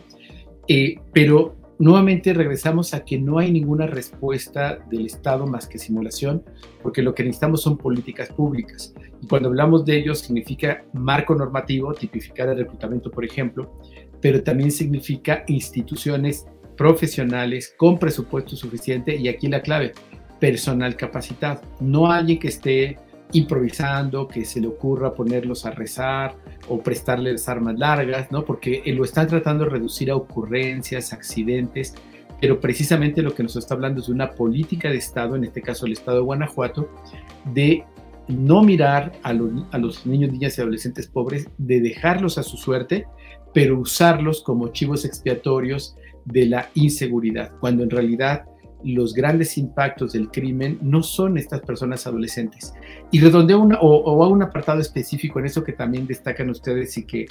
Eh, pero nuevamente regresamos a que no hay ninguna respuesta del Estado más que simulación, porque lo que necesitamos son políticas públicas. Y cuando hablamos de ello significa marco normativo, tipificar el reclutamiento, por ejemplo, pero también significa instituciones profesionales con presupuesto suficiente y aquí la clave, personal capacitado, no alguien que esté improvisando, que se le ocurra ponerlos a rezar o prestarles armas largas, ¿no? Porque lo están tratando de reducir a ocurrencias, accidentes, pero precisamente lo que nos está hablando es de una política de Estado, en este caso el Estado de Guanajuato, de no mirar a, a los niños, niñas y adolescentes pobres, de dejarlos a su suerte, pero usarlos como chivos expiatorios de la inseguridad, cuando en realidad los grandes impactos del crimen no son estas personas adolescentes. Y redondeo una, o, o a un apartado específico en eso que también destacan ustedes y que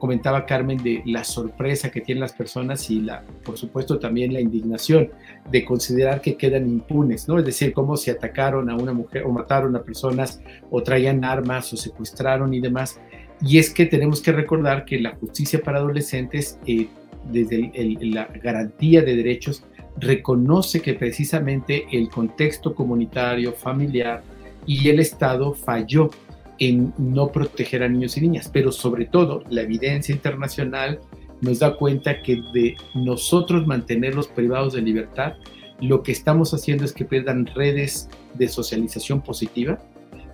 comentaba Carmen de la sorpresa que tienen las personas y la, por supuesto, también la indignación de considerar que quedan impunes, ¿no? Es decir, cómo se atacaron a una mujer o mataron a personas o traían armas o secuestraron y demás. Y es que tenemos que recordar que la justicia para adolescentes, eh, desde la garantía de derechos, reconoce que precisamente el contexto comunitario, familiar y el Estado falló en no proteger a niños y niñas, pero sobre todo la evidencia internacional nos da cuenta que de nosotros mantenerlos privados de libertad, lo que estamos haciendo es que pierdan redes de socialización positiva,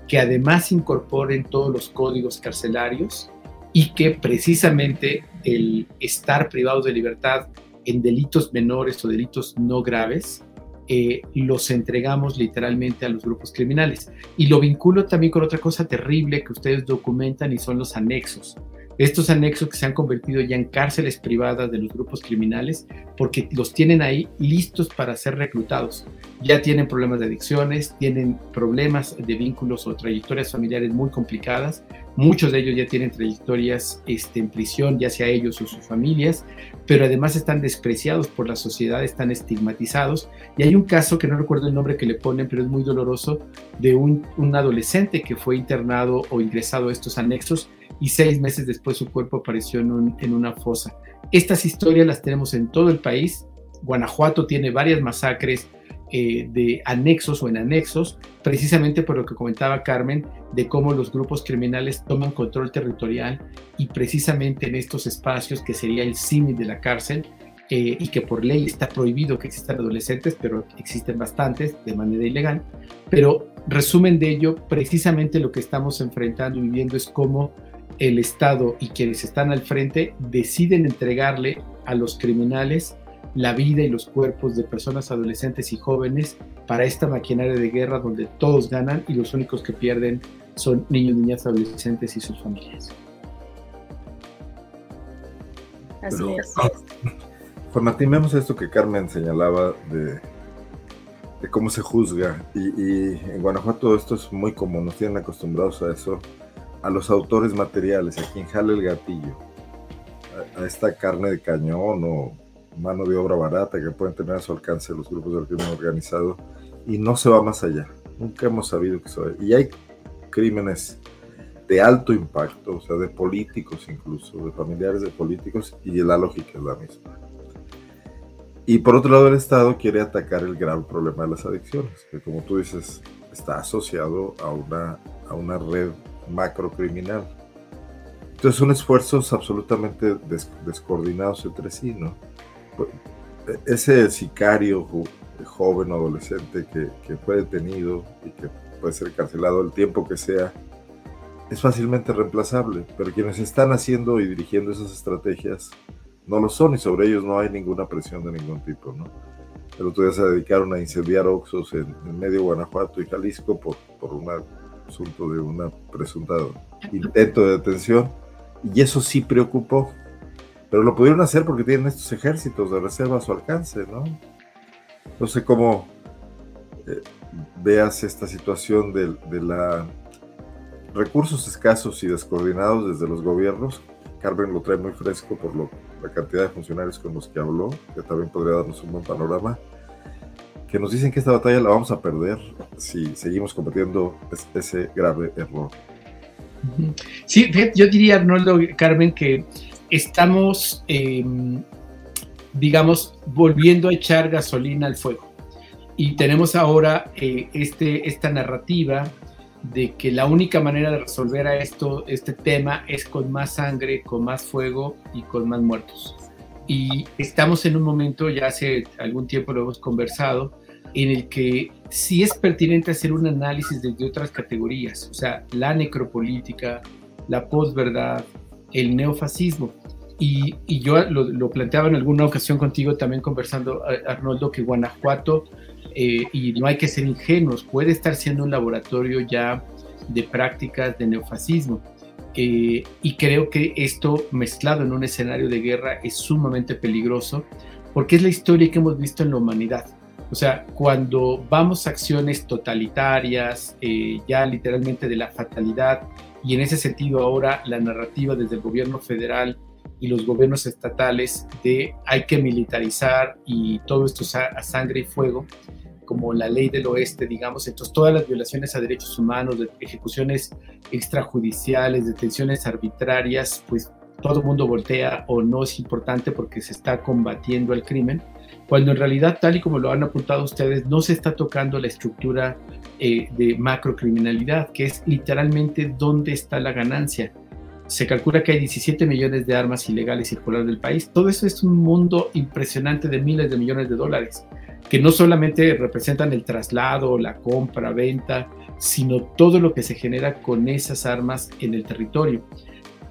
que además incorporen todos los códigos carcelarios y que precisamente el estar privados de libertad en delitos menores o delitos no graves, eh, los entregamos literalmente a los grupos criminales. Y lo vinculo también con otra cosa terrible que ustedes documentan y son los anexos. Estos anexos que se han convertido ya en cárceles privadas de los grupos criminales porque los tienen ahí listos para ser reclutados. Ya tienen problemas de adicciones, tienen problemas de vínculos o trayectorias familiares muy complicadas. Muchos de ellos ya tienen trayectorias este, en prisión, ya sea ellos o sus familias, pero además están despreciados por la sociedad, están estigmatizados. Y hay un caso que no recuerdo el nombre que le ponen, pero es muy doloroso, de un, adolescente que fue internado o ingresado a estos anexos y seis meses después su cuerpo apareció en una fosa. Estas historias las tenemos en todo el país. Guanajuato tiene varias masacres eh, de anexos o en anexos, precisamente por lo que comentaba Carmen, de cómo los grupos criminales toman control territorial y precisamente en estos espacios que sería el símil de la cárcel, eh, y que por ley está prohibido que existan adolescentes, pero existen bastantes de manera ilegal. Pero resumen de ello, precisamente lo que estamos enfrentando y viviendo es cómo el Estado y quienes están al frente deciden entregarle a los criminales la vida y los cuerpos de personas adolescentes y jóvenes para esta maquinaria de guerra donde todos ganan y los únicos que pierden son niños, niñas, adolescentes y sus familias.
Así es. Juan Martín, vemos esto que Carmen señalaba de, de cómo se juzga y, y en Guanajuato esto es muy común, nos tienen acostumbrados a eso a los autores materiales, a quien jale el gatillo, a, esta carne de cañón o mano de obra barata que pueden tener a su alcance los grupos del crimen organizado y no se va más allá. Nunca hemos sabido que se va. Y hay crímenes de alto impacto, o sea, de políticos incluso, de familiares de políticos, y la lógica es la misma. Y por otro lado, el Estado quiere atacar el grave problema de las adicciones, que como tú dices, está asociado a una, a una red macrocriminal. Entonces son esfuerzos absolutamente descoordinados entre sí, ¿no? Ese sicario joven o adolescente que, que fue detenido y que puede ser encarcelado el tiempo que sea, es fácilmente reemplazable, pero quienes están haciendo y dirigiendo esas estrategias no lo son y sobre ellos no hay ninguna presión de ningún tipo, ¿no? el otro día se dedicaron a incendiar Oxos en, medio Guanajuato y Jalisco por, por un asunto de una presunta intento de detención. Y eso sí preocupó. Pero lo pudieron hacer porque tienen estos ejércitos de reserva a su alcance, ¿no? No sé cómo eh, veas esta situación de, la recursos escasos y descoordinados desde los gobiernos. Carmen lo trae muy fresco por lo, la cantidad de funcionarios con los que habló, que también podría darnos un buen panorama, que nos dicen que esta batalla la vamos a perder si seguimos cometiendo ese grave error.
Sí, yo diría, Arnoldo, Carmen, que estamos, em, digamos, volviendo a echar gasolina al fuego. Y tenemos ahora eh, este, esta narrativa de que la única manera de resolver a esto, este tema es con más sangre, con más fuego y con más muertos. Y estamos en un momento, ya hace algún tiempo lo hemos conversado, en el que sí es pertinente hacer un análisis desde otras categorías, o sea, la necropolítica, la posverdad, el neofascismo. Y, yo lo, lo, planteaba en alguna ocasión contigo también conversando, Arnoldo, que Guanajuato eh, y no hay que ser ingenuos, puede estar siendo un laboratorio ya de prácticas de neofascismo. Eh, y creo que esto mezclado en un escenario de guerra es sumamente peligroso porque es la historia que hemos visto en la humanidad. O sea, cuando vamos a acciones totalitarias, eh, ya literalmente de la fatalidad, y en ese sentido ahora la narrativa desde el gobierno federal y los gobiernos estatales de hay que militarizar y todo esto a sangre y fuego, como la ley del oeste, digamos, entonces todas las violaciones a derechos humanos, ejecuciones extrajudiciales, detenciones arbitrarias, pues todo el mundo voltea o no es importante porque se está combatiendo el crimen, cuando en realidad, tal y como lo han apuntado ustedes, no se está tocando la estructura eh, de macrocriminalidad, que es literalmente dónde está la ganancia. Se calcula que hay 17 millones de armas ilegales circulando del país. Todo eso es un mundo impresionante de miles de millones de dólares que no solamente representan el traslado, la compra, venta, sino todo lo que se genera con esas armas en el territorio.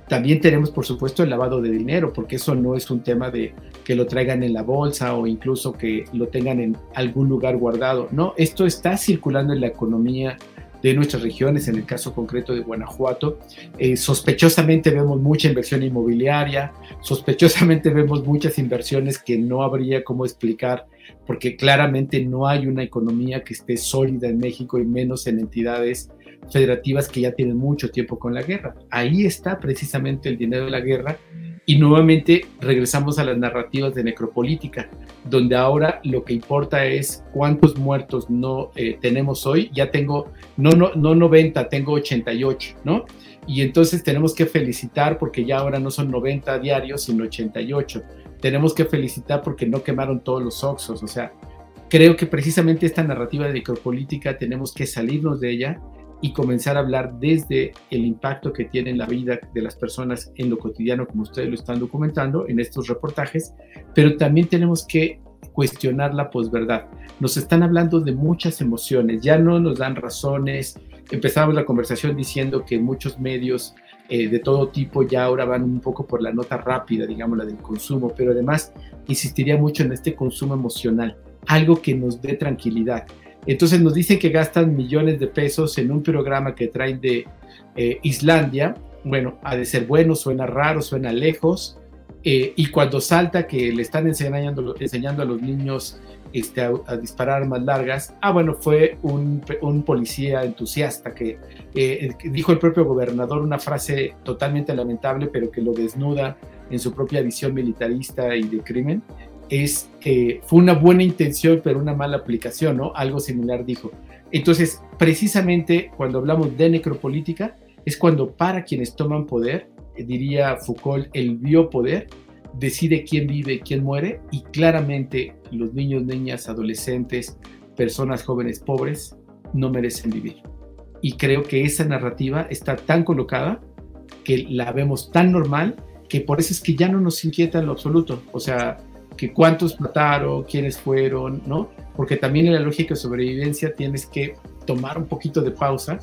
También tenemos, por supuesto, el lavado de dinero, porque eso no es un tema de que lo traigan en la bolsa o incluso que lo tengan en algún lugar guardado. No, esto está circulando en la economía de nuestras regiones, en el caso concreto de Guanajuato. Eh, sospechosamente vemos mucha inversión inmobiliaria, sospechosamente vemos muchas inversiones que no habría cómo explicar porque claramente no hay una economía que esté sólida en México y menos en entidades federativas que ya tienen mucho tiempo con la guerra. Ahí está precisamente el dinero de la guerra y nuevamente regresamos a las narrativas de necropolítica, donde ahora lo que importa es cuántos muertos no eh, tenemos hoy. Ya tengo, no, no, no 90, tengo 88, ¿no? Y entonces tenemos que felicitar porque ya ahora no son 90 diarios, sino 88 tenemos que felicitar porque no quemaron todos los Oxos. O sea, creo que precisamente esta narrativa de necropolítica tenemos que salirnos de ella y comenzar a hablar desde el impacto que tiene en la vida de las personas en lo cotidiano, como ustedes lo están documentando en estos reportajes, pero también tenemos que cuestionar la posverdad. Nos están hablando de muchas emociones, ya no nos dan razones. Empezamos la conversación diciendo que muchos medios eh, de todo tipo ya ahora van un poco por la nota rápida, digamos, la del consumo, pero además insistiría mucho en este consumo emocional, algo que nos dé tranquilidad. Entonces nos dicen que gastan millones de pesos en un programa que traen de eh, Islandia. Bueno, ha de ser bueno, suena raro, suena lejos. Eh, y cuando salta que le están enseñando, enseñando a los niños este, a, disparar armas largas. Ah, bueno, fue un, policía entusiasta que eh, dijo el propio gobernador una frase totalmente lamentable, pero que lo desnuda en su propia visión militarista y de crimen. Es que fue una buena intención, pero una mala aplicación, ¿no? Algo similar dijo. Entonces, precisamente cuando hablamos de necropolítica, es cuando para quienes toman poder, eh, diría Foucault, el biopoder, decide quién vive quién muere y claramente los niños, niñas, adolescentes, personas jóvenes pobres no merecen vivir. Y creo que esa narrativa está tan colocada que la vemos tan normal que por eso es que ya no nos inquieta en lo absoluto. O sea, que cuántos mataron, quiénes fueron, ¿no? Porque también en la lógica de sobrevivencia tienes que tomar un poquito de pausa,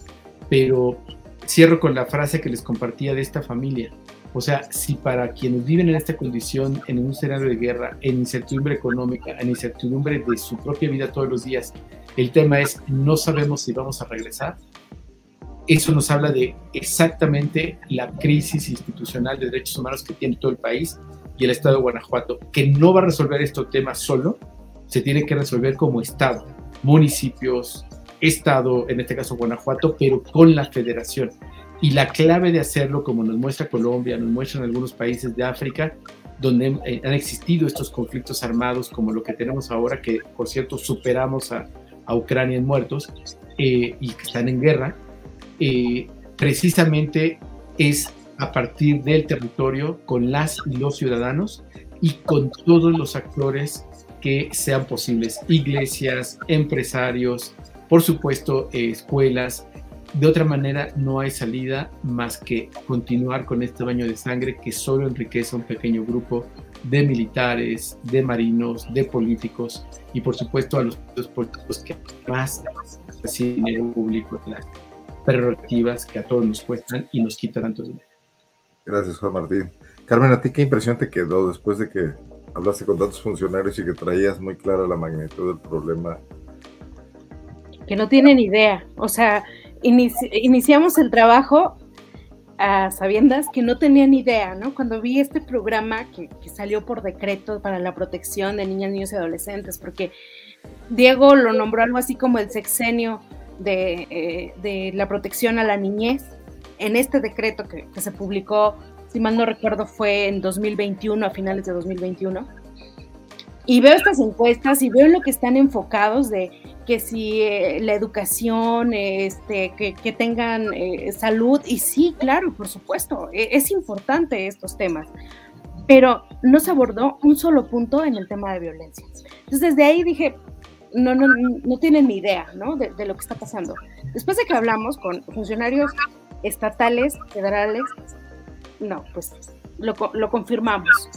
pero cierro con la frase que les compartía de esta familia. O sea, si para quienes viven en esta condición, en un escenario de guerra, en incertidumbre económica, en incertidumbre de su propia vida todos los días, el tema es no sabemos si vamos a regresar, eso nos habla de exactamente la crisis institucional de derechos humanos que tiene todo el país y el Estado de Guanajuato, que no va a resolver estos temas solo, se tiene que resolver como Estado, municipios, Estado, en este caso Guanajuato, pero con la federación. Y la clave de hacerlo, como nos muestra Colombia, nos muestran algunos países de África, donde eh, han existido estos conflictos armados como lo que tenemos ahora, que por cierto superamos a, Ucrania en muertos eh, y que están en guerra, eh, precisamente es a partir del territorio con las y los ciudadanos y con todos los actores que sean posibles, iglesias, empresarios, por supuesto, escuelas, de otra manera, no hay salida más que continuar con este baño de sangre que solo enriquece a un pequeño grupo de militares, de marinos, de políticos y por supuesto a los políticos que más reciben dinero público, las prerrogativas que a todos nos cuestan y nos quitan tanto dinero.
Gracias, Juan Martín. Carmen, ¿a ti qué impresión te quedó después de que hablaste con tantos funcionarios y que traías muy clara la magnitud del problema?
Que no tienen idea. O sea, iniciamos el trabajo a sabiendas que no tenían idea, ¿no? Cuando vi este programa que, salió por decreto para la protección de niñas, niños y adolescentes, porque Diego lo nombró algo así como el sexenio de, eh, la protección a la niñez, en este decreto que, que, se publicó, si mal no recuerdo, fue en 2021, a finales de 2021. Y veo estas encuestas y veo lo que están enfocados de que si eh, la educación, este, que, tengan eh, salud, y sí, claro, por supuesto, e, es importante estos temas, pero no se abordó un solo punto en el tema de violencia. Entonces, desde ahí dije, no, no, no tienen ni idea, ¿no? De, lo que está pasando. Después de que hablamos con funcionarios estatales, federales, no, pues lo, lo confirmamos.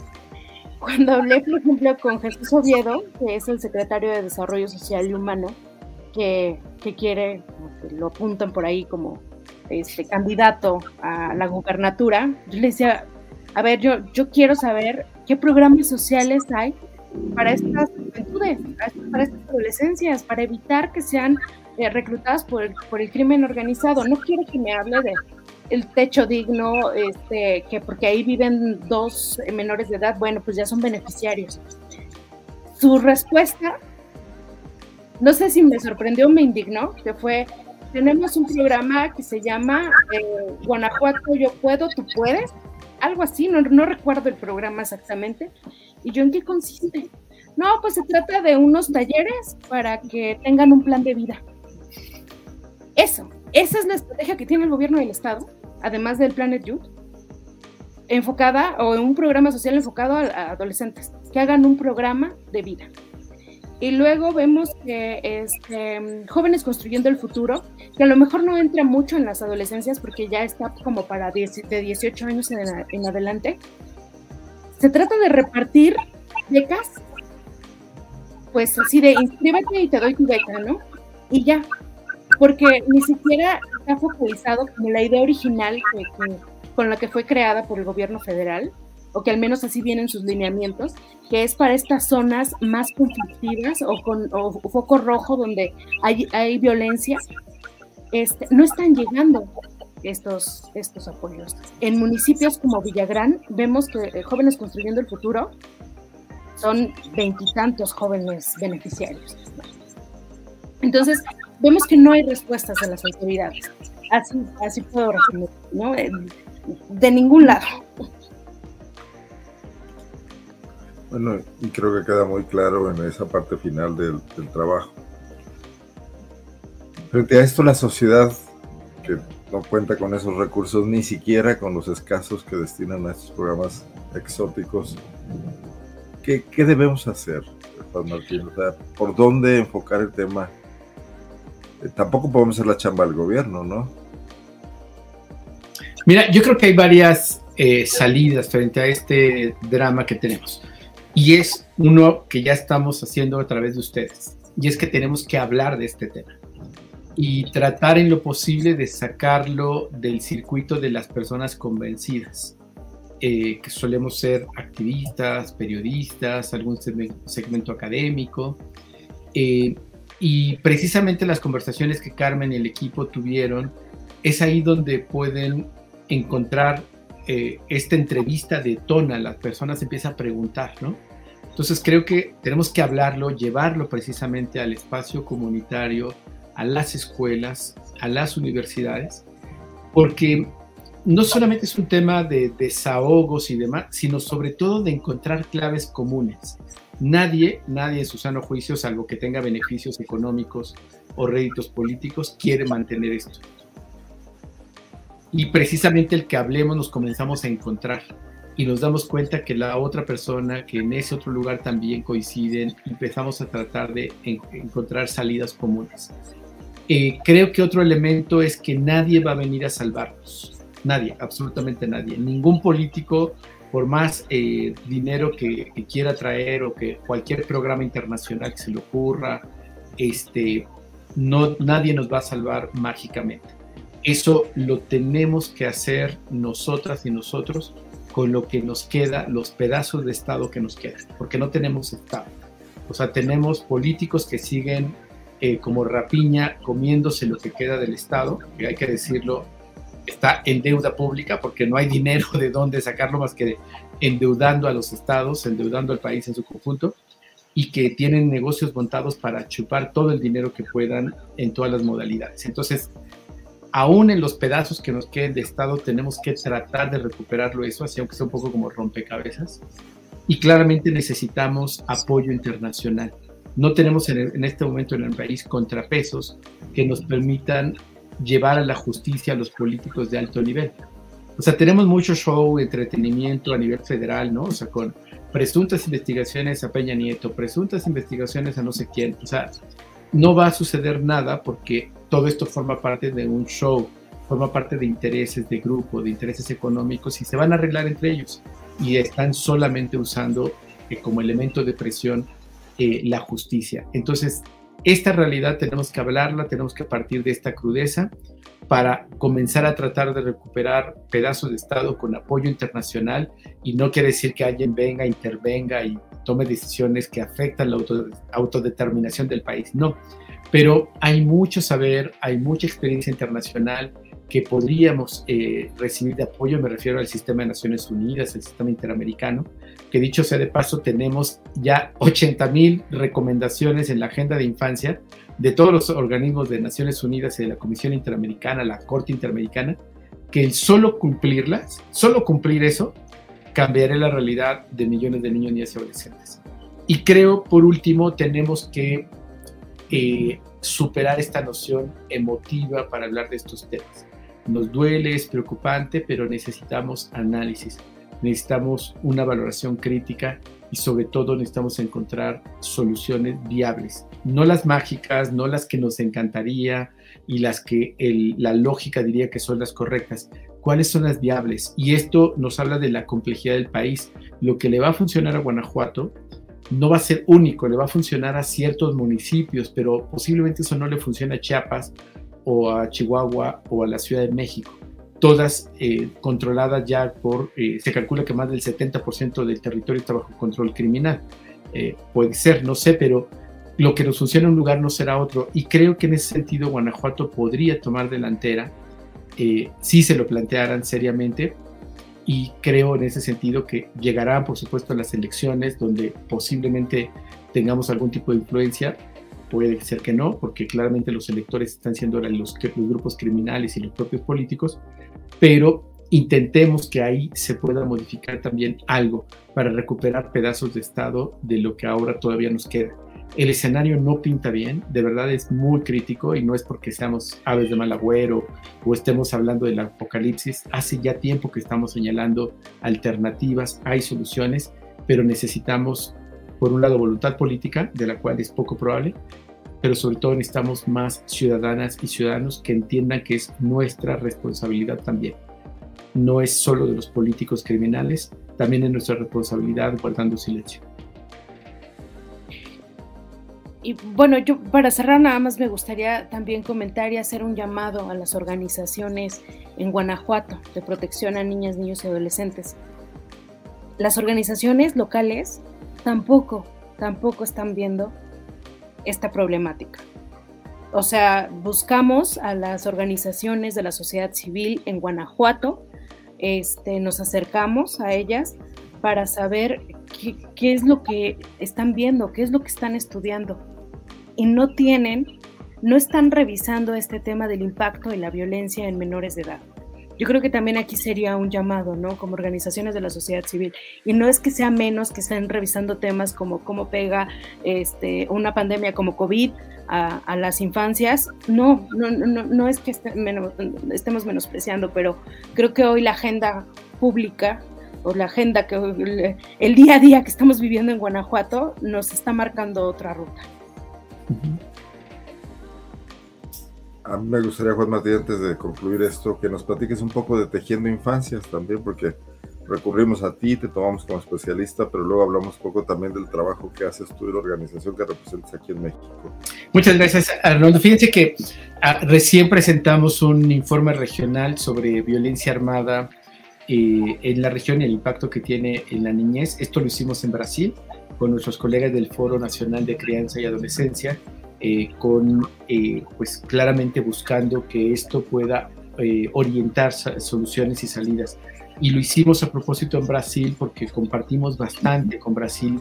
Cuando hablé, por ejemplo, con Jesús Oviedo, que es el secretario de Desarrollo Social y Humano, que, que quiere, que lo apuntan por ahí como este candidato a la gubernatura, yo le decía, a ver, yo, yo quiero saber qué programas sociales hay para estas juventudes, para estas adolescencias, para evitar que sean eh, reclutadas por el, crimen organizado. No quiero que me hable de el techo digno, este, que porque ahí viven dos menores de edad, bueno, pues ya son beneficiarios. Su respuesta, no sé si me sorprendió o me indignó, que fue, tenemos un programa que se llama eh, Guanajuato, yo puedo, tú puedes, algo así, no, no recuerdo el programa exactamente. ¿Y yo en qué consiste? No, pues se trata de unos talleres para que tengan un plan de vida. Eso, esa es la estrategia que tiene el gobierno del Estado, además del Planet Youth, enfocada o en un programa social enfocado a, adolescentes, que hagan un programa de vida. Y luego vemos que este, Jóvenes Construyendo el Futuro, que a lo mejor no entra mucho en las adolescencias porque ya está como para de 18 años en, en adelante. Se trata de repartir becas, pues así de inscríbete y te doy tu beca, ¿no? Y ya, porque ni siquiera está focalizado como la idea original con la que fue creada por el gobierno federal, o que al menos así vienen sus lineamientos, que es para estas zonas más conflictivas o con foco rojo donde hay, hay violencia, este, no están llegando estos, estos apoyos. En municipios como Villagrán vemos que eh, Jóvenes Construyendo el Futuro son veintitantos jóvenes beneficiarios. Entonces, vemos que no hay respuestas de las autoridades. Así, así puedo resumir, ¿no? De ningún lado.
Bueno, y creo que queda muy claro en esa parte final del, trabajo. Frente a esto, la sociedad que no cuenta con esos recursos, ni siquiera con los escasos que destinan a estos programas exóticos, ¿qué, qué debemos hacer, Juan Martín? O sea, ¿por dónde enfocar el tema eh, tampoco podemos hacer la chamba del gobierno, ¿no?
Mira, yo creo que hay varias eh, salidas frente a este drama que tenemos. Y es uno que ya estamos haciendo a través de ustedes. Y es que tenemos que hablar de este tema y tratar en lo posible de sacarlo del circuito de las personas convencidas. eh, que solemos ser activistas, periodistas, algún segmento académico. Eh, y precisamente las conversaciones que Carmen y el equipo tuvieron, es ahí donde pueden encontrar eh, esta entrevista de tona, las personas empiezan a preguntar, ¿no? Entonces creo que tenemos que hablarlo, llevarlo precisamente al espacio comunitario, a las escuelas, a las universidades, porque no solamente es un tema de desahogos y demás, sino sobre todo de encontrar claves comunes. Nadie, nadie en su sano juicio, salvo que tenga beneficios económicos o réditos políticos, quiere mantener esto. Y precisamente el que hablemos nos comenzamos a encontrar y nos damos cuenta que la otra persona, que en ese otro lugar también coinciden, empezamos a tratar de encontrar salidas comunes. Eh, creo que otro elemento es que nadie va a venir a salvarnos. Nadie, absolutamente nadie. Ningún político, por más eh, dinero que, quiera traer o que cualquier programa internacional que se le ocurra, este, no, nadie nos va a salvar mágicamente. Eso lo tenemos que hacer nosotras y nosotros con lo que nos queda, los pedazos de Estado que nos quedan, porque no tenemos Estado. O sea, tenemos políticos que siguen eh, como rapiña comiéndose lo que queda del Estado, que hay que decirlo, está en deuda pública porque no hay dinero de dónde sacarlo más que endeudando a los estados, endeudando al país en su conjunto y que tienen negocios montados para chupar todo el dinero que puedan en todas las modalidades. Entonces, aún en los pedazos que nos queden de Estado, tenemos que tratar de recuperarlo eso, así aunque sea un poco como rompecabezas. Y claramente necesitamos apoyo internacional. No tenemos en, este momento en el país contrapesos que nos permitan llevar a la justicia a los políticos de alto nivel. O sea, tenemos mucho show, entretenimiento a nivel federal, ¿no? O sea, con presuntas investigaciones a Peña Nieto, presuntas investigaciones a no sé quién. O sea, no va a suceder nada porque todo esto forma parte de un show, forma parte de intereses de grupo, de intereses económicos y se van a arreglar entre ellos. Y están solamente usando eh, como elemento de presión eh, la justicia. Entonces, esta realidad tenemos que hablarla, tenemos que partir de esta crudeza para comenzar a tratar de recuperar pedazos de Estado con apoyo internacional. Y no quiere decir que alguien venga, intervenga y tome decisiones que afectan la autodeterminación del país, no, pero hay mucho saber, hay mucha experiencia internacional que podríamos eh, recibir de apoyo, me refiero al sistema de Naciones Unidas, el sistema interamericano, que dicho sea de paso, tenemos ya 80 mil recomendaciones en la agenda de infancia de todos los organismos de Naciones Unidas y de la Comisión Interamericana, la Corte Interamericana, que el solo cumplirlas, solo cumplir eso, cambiará la realidad de millones de niños, niñas y adolescentes. Y creo, por último, tenemos que eh, superar esta noción emotiva para hablar de estos temas. Nos duele, es preocupante, pero necesitamos análisis, necesitamos una valoración crítica y sobre todo necesitamos encontrar soluciones viables, no las mágicas, no las que nos encantaría y las que la lógica diría que son las correctas. ¿Cuáles son las viables? Y esto nos habla de la complejidad del país. Lo que le va a funcionar a Guanajuato no va a ser único, le va a funcionar a ciertos municipios, pero posiblemente eso no le funcione a Chiapas o a Chihuahua o a la Ciudad de México. Todas eh, controladas ya por, eh, se calcula que más del 70% del territorio está bajo control criminal. Eh, puede ser, no sé, pero lo que nos funciona en un lugar no será otro. Y creo que en ese sentido Guanajuato podría tomar delantera si se lo plantearan seriamente y creo en ese sentido que llegarán, por supuesto, las elecciones donde posiblemente tengamos algún tipo de influencia. Puede ser que no, porque claramente los electores están siendo ahora los, los grupos criminales y los propios políticos, pero intentemos que ahí se pueda modificar también algo para recuperar pedazos de Estado de lo que ahora todavía nos queda. El escenario no pinta bien, de verdad es muy crítico y no es porque seamos aves de mal agüero o estemos hablando del apocalipsis, hace ya tiempo que estamos señalando alternativas, hay soluciones, pero necesitamos, por un lado, voluntad política, de la cual es poco probable, pero sobre todo necesitamos más ciudadanas y ciudadanos que entiendan que es nuestra responsabilidad también. No es solo de los políticos criminales, también es nuestra responsabilidad guardando silencio.
y bueno, yo para cerrar nada más me gustaría también comentar y hacer un llamado a las organizaciones en Guanajuato de protección a niñas, niños y adolescentes. las organizaciones locales tampoco, tampoco están viendo esta problemática. O sea, buscamos a las organizaciones de la sociedad civil en Guanajuato, este, nos acercamos a ellas para saber qué, qué, es lo que están viendo, qué es lo que están estudiando. Y no tienen, no están revisando este tema del impacto de la violencia en menores de edad. Yo creo que también aquí sería un llamado, ¿no? Como organizaciones de la sociedad civil. Y no es que sea menos que estén revisando temas como cómo pega este, una pandemia como COVID a, a las infancias. No, no, no, no es que estemos menospreciando, pero creo que hoy la agenda pública o la agenda que el día a día que estamos viviendo en Guanajuato nos está marcando otra ruta.
A mí me gustaría, Juan Martín, antes de concluir esto, que nos platiques un poco de Tejiendo Infancias también, porque recurrimos a ti, te tomamos como especialista, pero luego hablamos un poco también del trabajo que haces tú y la organización que representas aquí en México.
Muchas gracias, Arnoldo. Fíjense que ah, recién presentamos un informe regional sobre violencia armada eh, en la región y el impacto que tiene en la niñez. Esto lo hicimos en Brasil con nuestros colegas del Foro Nacional de Crianza y Adolescencia, eh, con eh, pues claramente buscando que esto pueda eh, orientar soluciones y salidas. Y lo hicimos a propósito en Brasil porque compartimos bastante con Brasil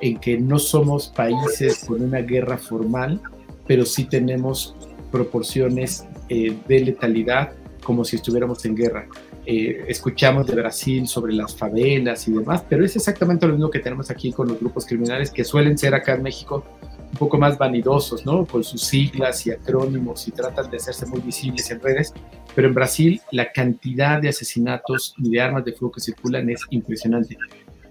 en que no somos países con una guerra formal, pero sí tenemos proporciones de letalidad como si estuviéramos en guerra. Eh, escuchamos de Brasil sobre las favelas y demás, pero es exactamente lo mismo que tenemos aquí con los grupos criminales que suelen ser acá en México un poco más vanidosos, ¿no? Con sus siglas y acrónimos y tratan de hacerse muy visibles en redes, pero en Brasil la cantidad de asesinatos y de armas de fuego que circulan es impresionante.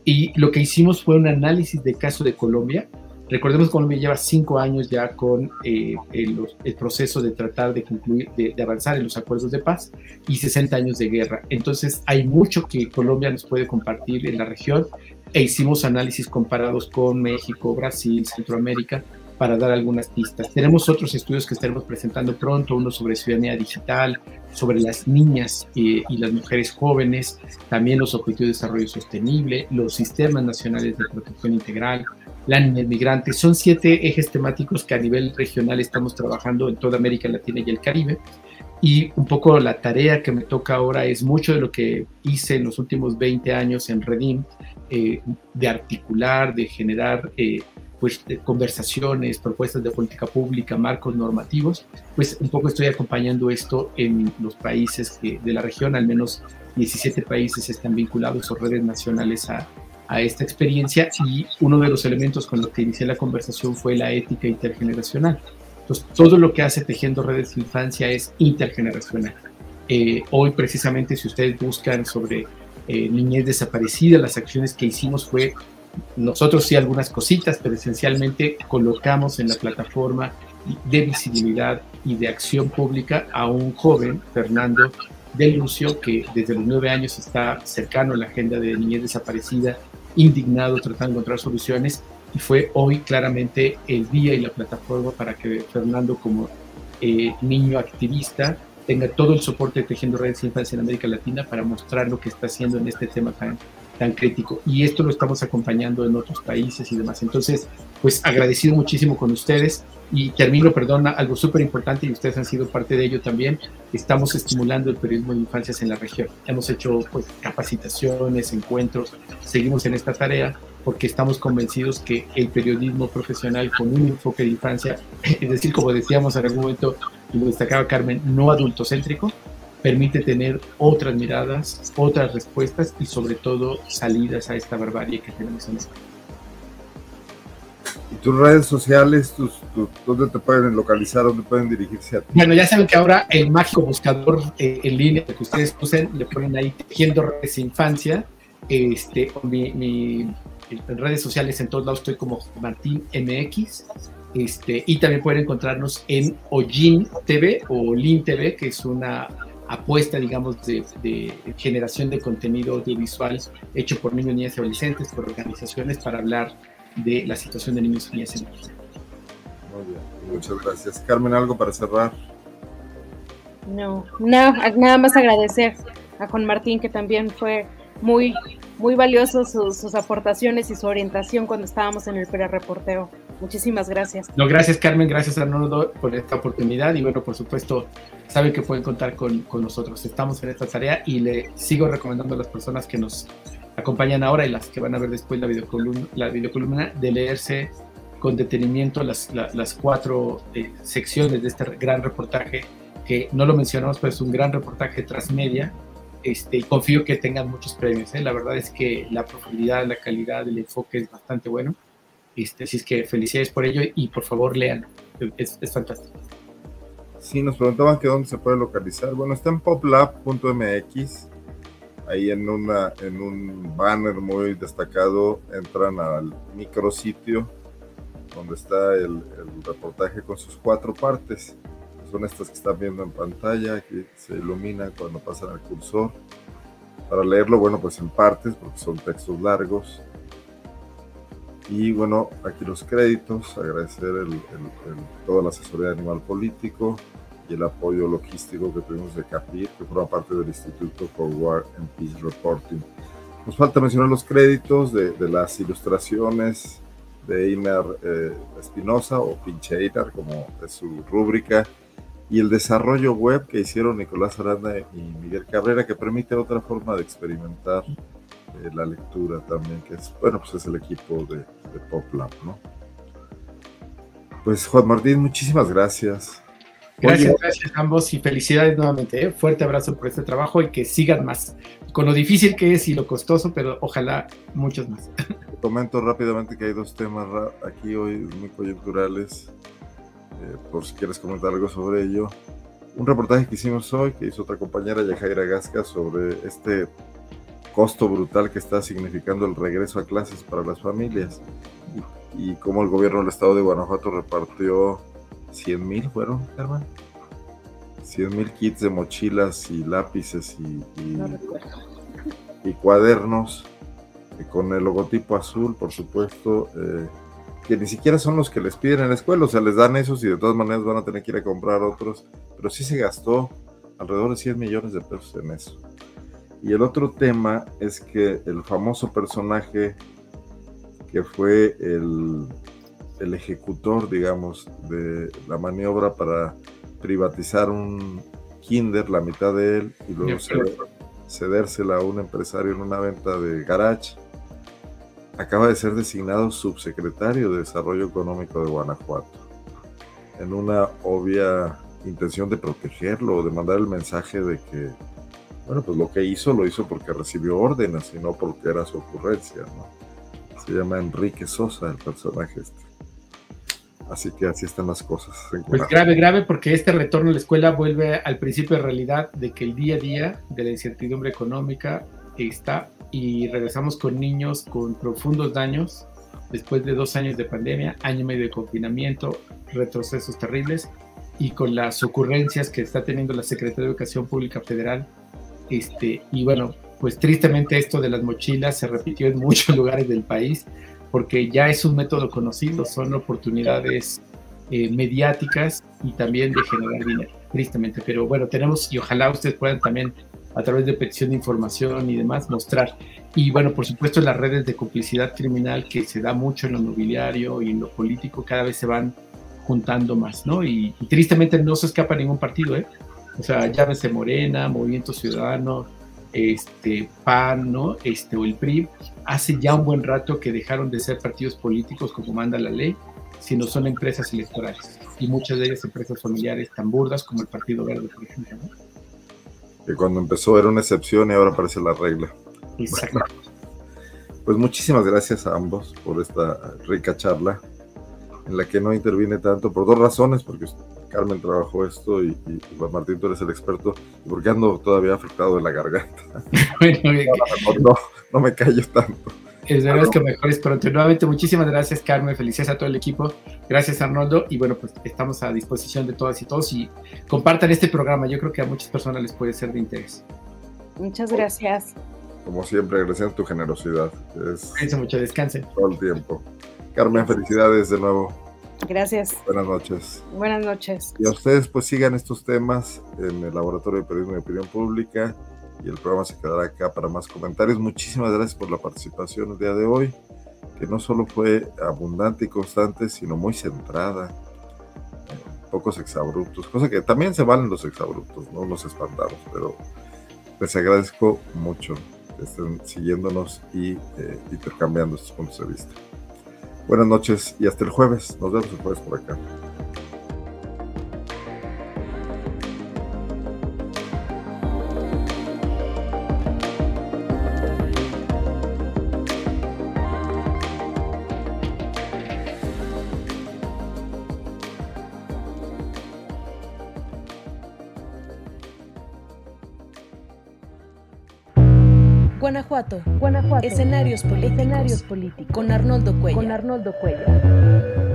Y lo que hicimos fue un análisis de caso de Colombia, Recordemos que Colombia lleva cinco años ya con eh, el, el, proceso de tratar de concluir, de, de, avanzar en los acuerdos de paz y 60 años de guerra. Entonces hay mucho que Colombia nos puede compartir en la región e hicimos análisis comparados con México, Brasil, Centroamérica para dar algunas pistas. Tenemos otros estudios que estaremos presentando pronto, uno sobre ciudadanía digital, sobre las niñas eh, y las mujeres jóvenes, también los objetivos de desarrollo sostenible, los sistemas nacionales de protección integral, la niña migrante. Son siete ejes temáticos que a nivel regional estamos trabajando en toda América Latina y el Caribe. Y un poco la tarea que me toca ahora es mucho de lo que hice en los últimos 20 años en Redim, eh, de articular, de generar eh, pues, conversaciones, propuestas de política pública, marcos normativos, pues un poco estoy acompañando esto en los países de la región, al menos 17 países están vinculados o redes nacionales a, a esta experiencia y uno de los elementos con los que inicié la conversación fue la ética intergeneracional. Entonces, todo lo que hace Tejiendo Redes de Infancia es intergeneracional. Eh, hoy, precisamente, si ustedes buscan sobre eh, niñez desaparecida, las acciones que hicimos fue, nosotros sí algunas cositas, pero esencialmente colocamos en la plataforma de visibilidad y de acción pública a un joven, Fernando Del Lucio, que desde los nueve años está cercano a la agenda de niñez desaparecida indignado tratando de encontrar soluciones y fue hoy claramente el día y la plataforma para que Fernando como eh, niño activista tenga todo el soporte de Tejiendo Redes de Infancia en América Latina para mostrar lo que está haciendo en este tema tan, tan crítico. Y esto lo estamos acompañando en otros países y demás. Entonces, pues agradecido muchísimo con ustedes y termino, perdón, algo súper importante y ustedes han sido parte de ello también. Estamos estimulando el periodismo de infancias en la región. Hemos hecho pues, capacitaciones, encuentros, seguimos en esta tarea porque estamos convencidos que el periodismo profesional con un enfoque de infancia, es decir, como decíamos en algún momento, lo destacaba Carmen, no adultocéntrico, permite tener otras miradas, otras respuestas y sobre todo salidas a esta barbarie que tenemos en España.
¿Y tus redes sociales, tus, tus, dónde te pueden localizar, dónde pueden dirigirse a ti?
Bueno, ya saben que ahora el mágico buscador eh, en línea que ustedes pusen, le ponen ahí Tejiendo Redes Infancia, este, mi, mi, en redes sociales en todos lados estoy como Martín MX, este, y también pueden encontrarnos en Ojin TV o Olin TV, que es una apuesta, digamos, de, de, generación de contenido audiovisual hecho por niños, niñas y adolescentes, por organizaciones para hablar de la situación de niños y niñas en México.
Muy bien, muchas gracias. Carmen, ¿algo para cerrar?
No, no, nada más agradecer a Juan Martín, que también fue muy muy valiosos sus, aportaciones y su orientación cuando estábamos en el pre-reporteo. Muchísimas gracias.
No, gracias Carmen, gracias Arnoldo por esta oportunidad y bueno, por supuesto, saben que pueden contar con, con nosotros. Estamos en esta tarea y le sigo recomendando a las personas que nos acompañan ahora y las que van a ver después la videocolumna, la videocolumna de leerse con detenimiento las, las, cuatro eh, secciones de este gran reportaje, que no lo mencionamos, pero es un gran reportaje transmedia. Este, confío que tengan muchos premios. ¿eh? La verdad es que la profundidad, la calidad, el enfoque es bastante bueno. Este, así es que felicidades por ello y por favor lean. Es, fantástico.
Sí, nos preguntaban que dónde se puede localizar. Bueno, está en poplab.mx ahí en, una, en un banner muy destacado entran al micrositio donde está el, reportaje con sus cuatro partes. Son estas que están viendo en pantalla, que se iluminan cuando pasan el cursor. Para leerlo, bueno, pues en partes, porque son textos largos. Y bueno, aquí los créditos, agradecer el, toda la asesoría de animal político, y el apoyo logístico que tuvimos de CAPIR, que forma parte del Instituto for War and Peace Reporting. Nos falta mencionar los créditos de, de las ilustraciones de Einar eh, Espinosa o Pinche Einar, como es su rúbrica, y el desarrollo web que hicieron Nicolás Aranda y Miguel Cabrera, que permite otra forma de experimentar eh, la lectura también, que es, bueno, pues es el equipo de, de PopLab, ¿no? Pues Juan Martín, muchísimas gracias.
Gracias, gracias a ambos y felicidades nuevamente. ¿eh? Fuerte abrazo por este trabajo y que sigan más. Con lo difícil que es y lo costoso, pero ojalá muchos más.
Comento rápidamente que hay dos temas aquí hoy muy coyunturales, eh, por si quieres comentar algo sobre ello. Un reportaje que hicimos hoy, que hizo otra compañera, Yajaira Gasca, sobre este costo brutal que está significando el regreso a clases para las familias y, y cómo el gobierno del estado de Guanajuato repartió 100 mil fueron, Germán. 100 mil kits de mochilas y lápices y, y, cuadernos con el logotipo azul, por supuesto, eh, que ni siquiera son los que les piden en la escuela, o sea, les dan esos y de todas maneras van a tener que ir a comprar otros, pero sí se gastó alrededor de 100 millones de pesos en eso. Y el otro tema es que el famoso personaje que fue el el ejecutor, digamos, de la maniobra para privatizar un kinder, la mitad de él, y luego cedérsela a un empresario en una venta de garage, acaba de ser designado subsecretario de Desarrollo Económico de Guanajuato, en una obvia intención de protegerlo o de mandar el mensaje de que, bueno, pues lo que hizo lo hizo porque recibió órdenes y no porque era su ocurrencia, ¿no? Se llama Enrique Sosa el personaje este. Así que así están las cosas.
Pues grave, grave, porque este retorno a la escuela vuelve al principio de realidad de que el día a día de la incertidumbre económica está y regresamos con niños con profundos daños después de dos años de pandemia, año y medio de confinamiento, retrocesos terribles y con las ocurrencias que está teniendo la Secretaría de Educación Pública Federal. Este, y bueno, pues tristemente esto de las mochilas se repitió en muchos lugares del país porque ya es un método conocido, son oportunidades eh, mediáticas y también de generar dinero, tristemente. Pero bueno, tenemos y ojalá ustedes puedan también a través de petición de información y demás mostrar. Y bueno, por supuesto las redes de complicidad criminal que se da mucho en lo mobiliario y en lo político cada vez se van juntando más, ¿no? Y, y tristemente no se escapa ningún partido, ¿eh? O sea, llámese Morena, Movimiento Ciudadano, este, PAN, ¿no? Este, o el PRI, hace ya un buen rato que dejaron de ser partidos políticos como manda la ley, sino son empresas electorales. Y muchas de ellas empresas familiares tan burdas como el Partido Verde, por ejemplo.
Que cuando empezó era una excepción y ahora parece la regla.
Exacto.
pues muchísimas gracias a ambos por esta rica charla en la que no interviene tanto por dos razones, porque Carmen trabajó esto y, Juan Martín, tú eres el experto, y porque ando todavía afectado de la garganta. no, no, me callo tanto.
Es verdad que mejor es pronto. Nuevamente, muchísimas gracias, Carmen. Felicidades a todo el equipo. Gracias, Arnoldo. Y bueno, pues estamos a disposición de todas y todos. Y compartan este programa. Yo creo que a muchas personas les puede ser de interés.
Muchas gracias.
Como siempre, agradeciendo tu generosidad.
Es mucho, descansen.
Todo el tiempo. Carmen, felicidades de nuevo.
Gracias.
Buenas noches.
Buenas noches.
Y a ustedes pues sigan estos temas en el Laboratorio de Periodismo y Opinión Pública y el programa se quedará acá para más comentarios. Muchísimas gracias por la participación el día de hoy, que no solo fue abundante y constante, sino muy centrada. pocos exabruptos, cosa que también se valen los exabruptos, no los espantamos, pero les agradezco mucho que estén siguiéndonos y eh, intercambiando estos puntos de vista. Buenas noches y hasta el jueves. Nos vemos el jueves por acá.
Escenarios políticos. Escenarios políticos. Con Arnoldo Cuello.
Con Arnoldo Cuello.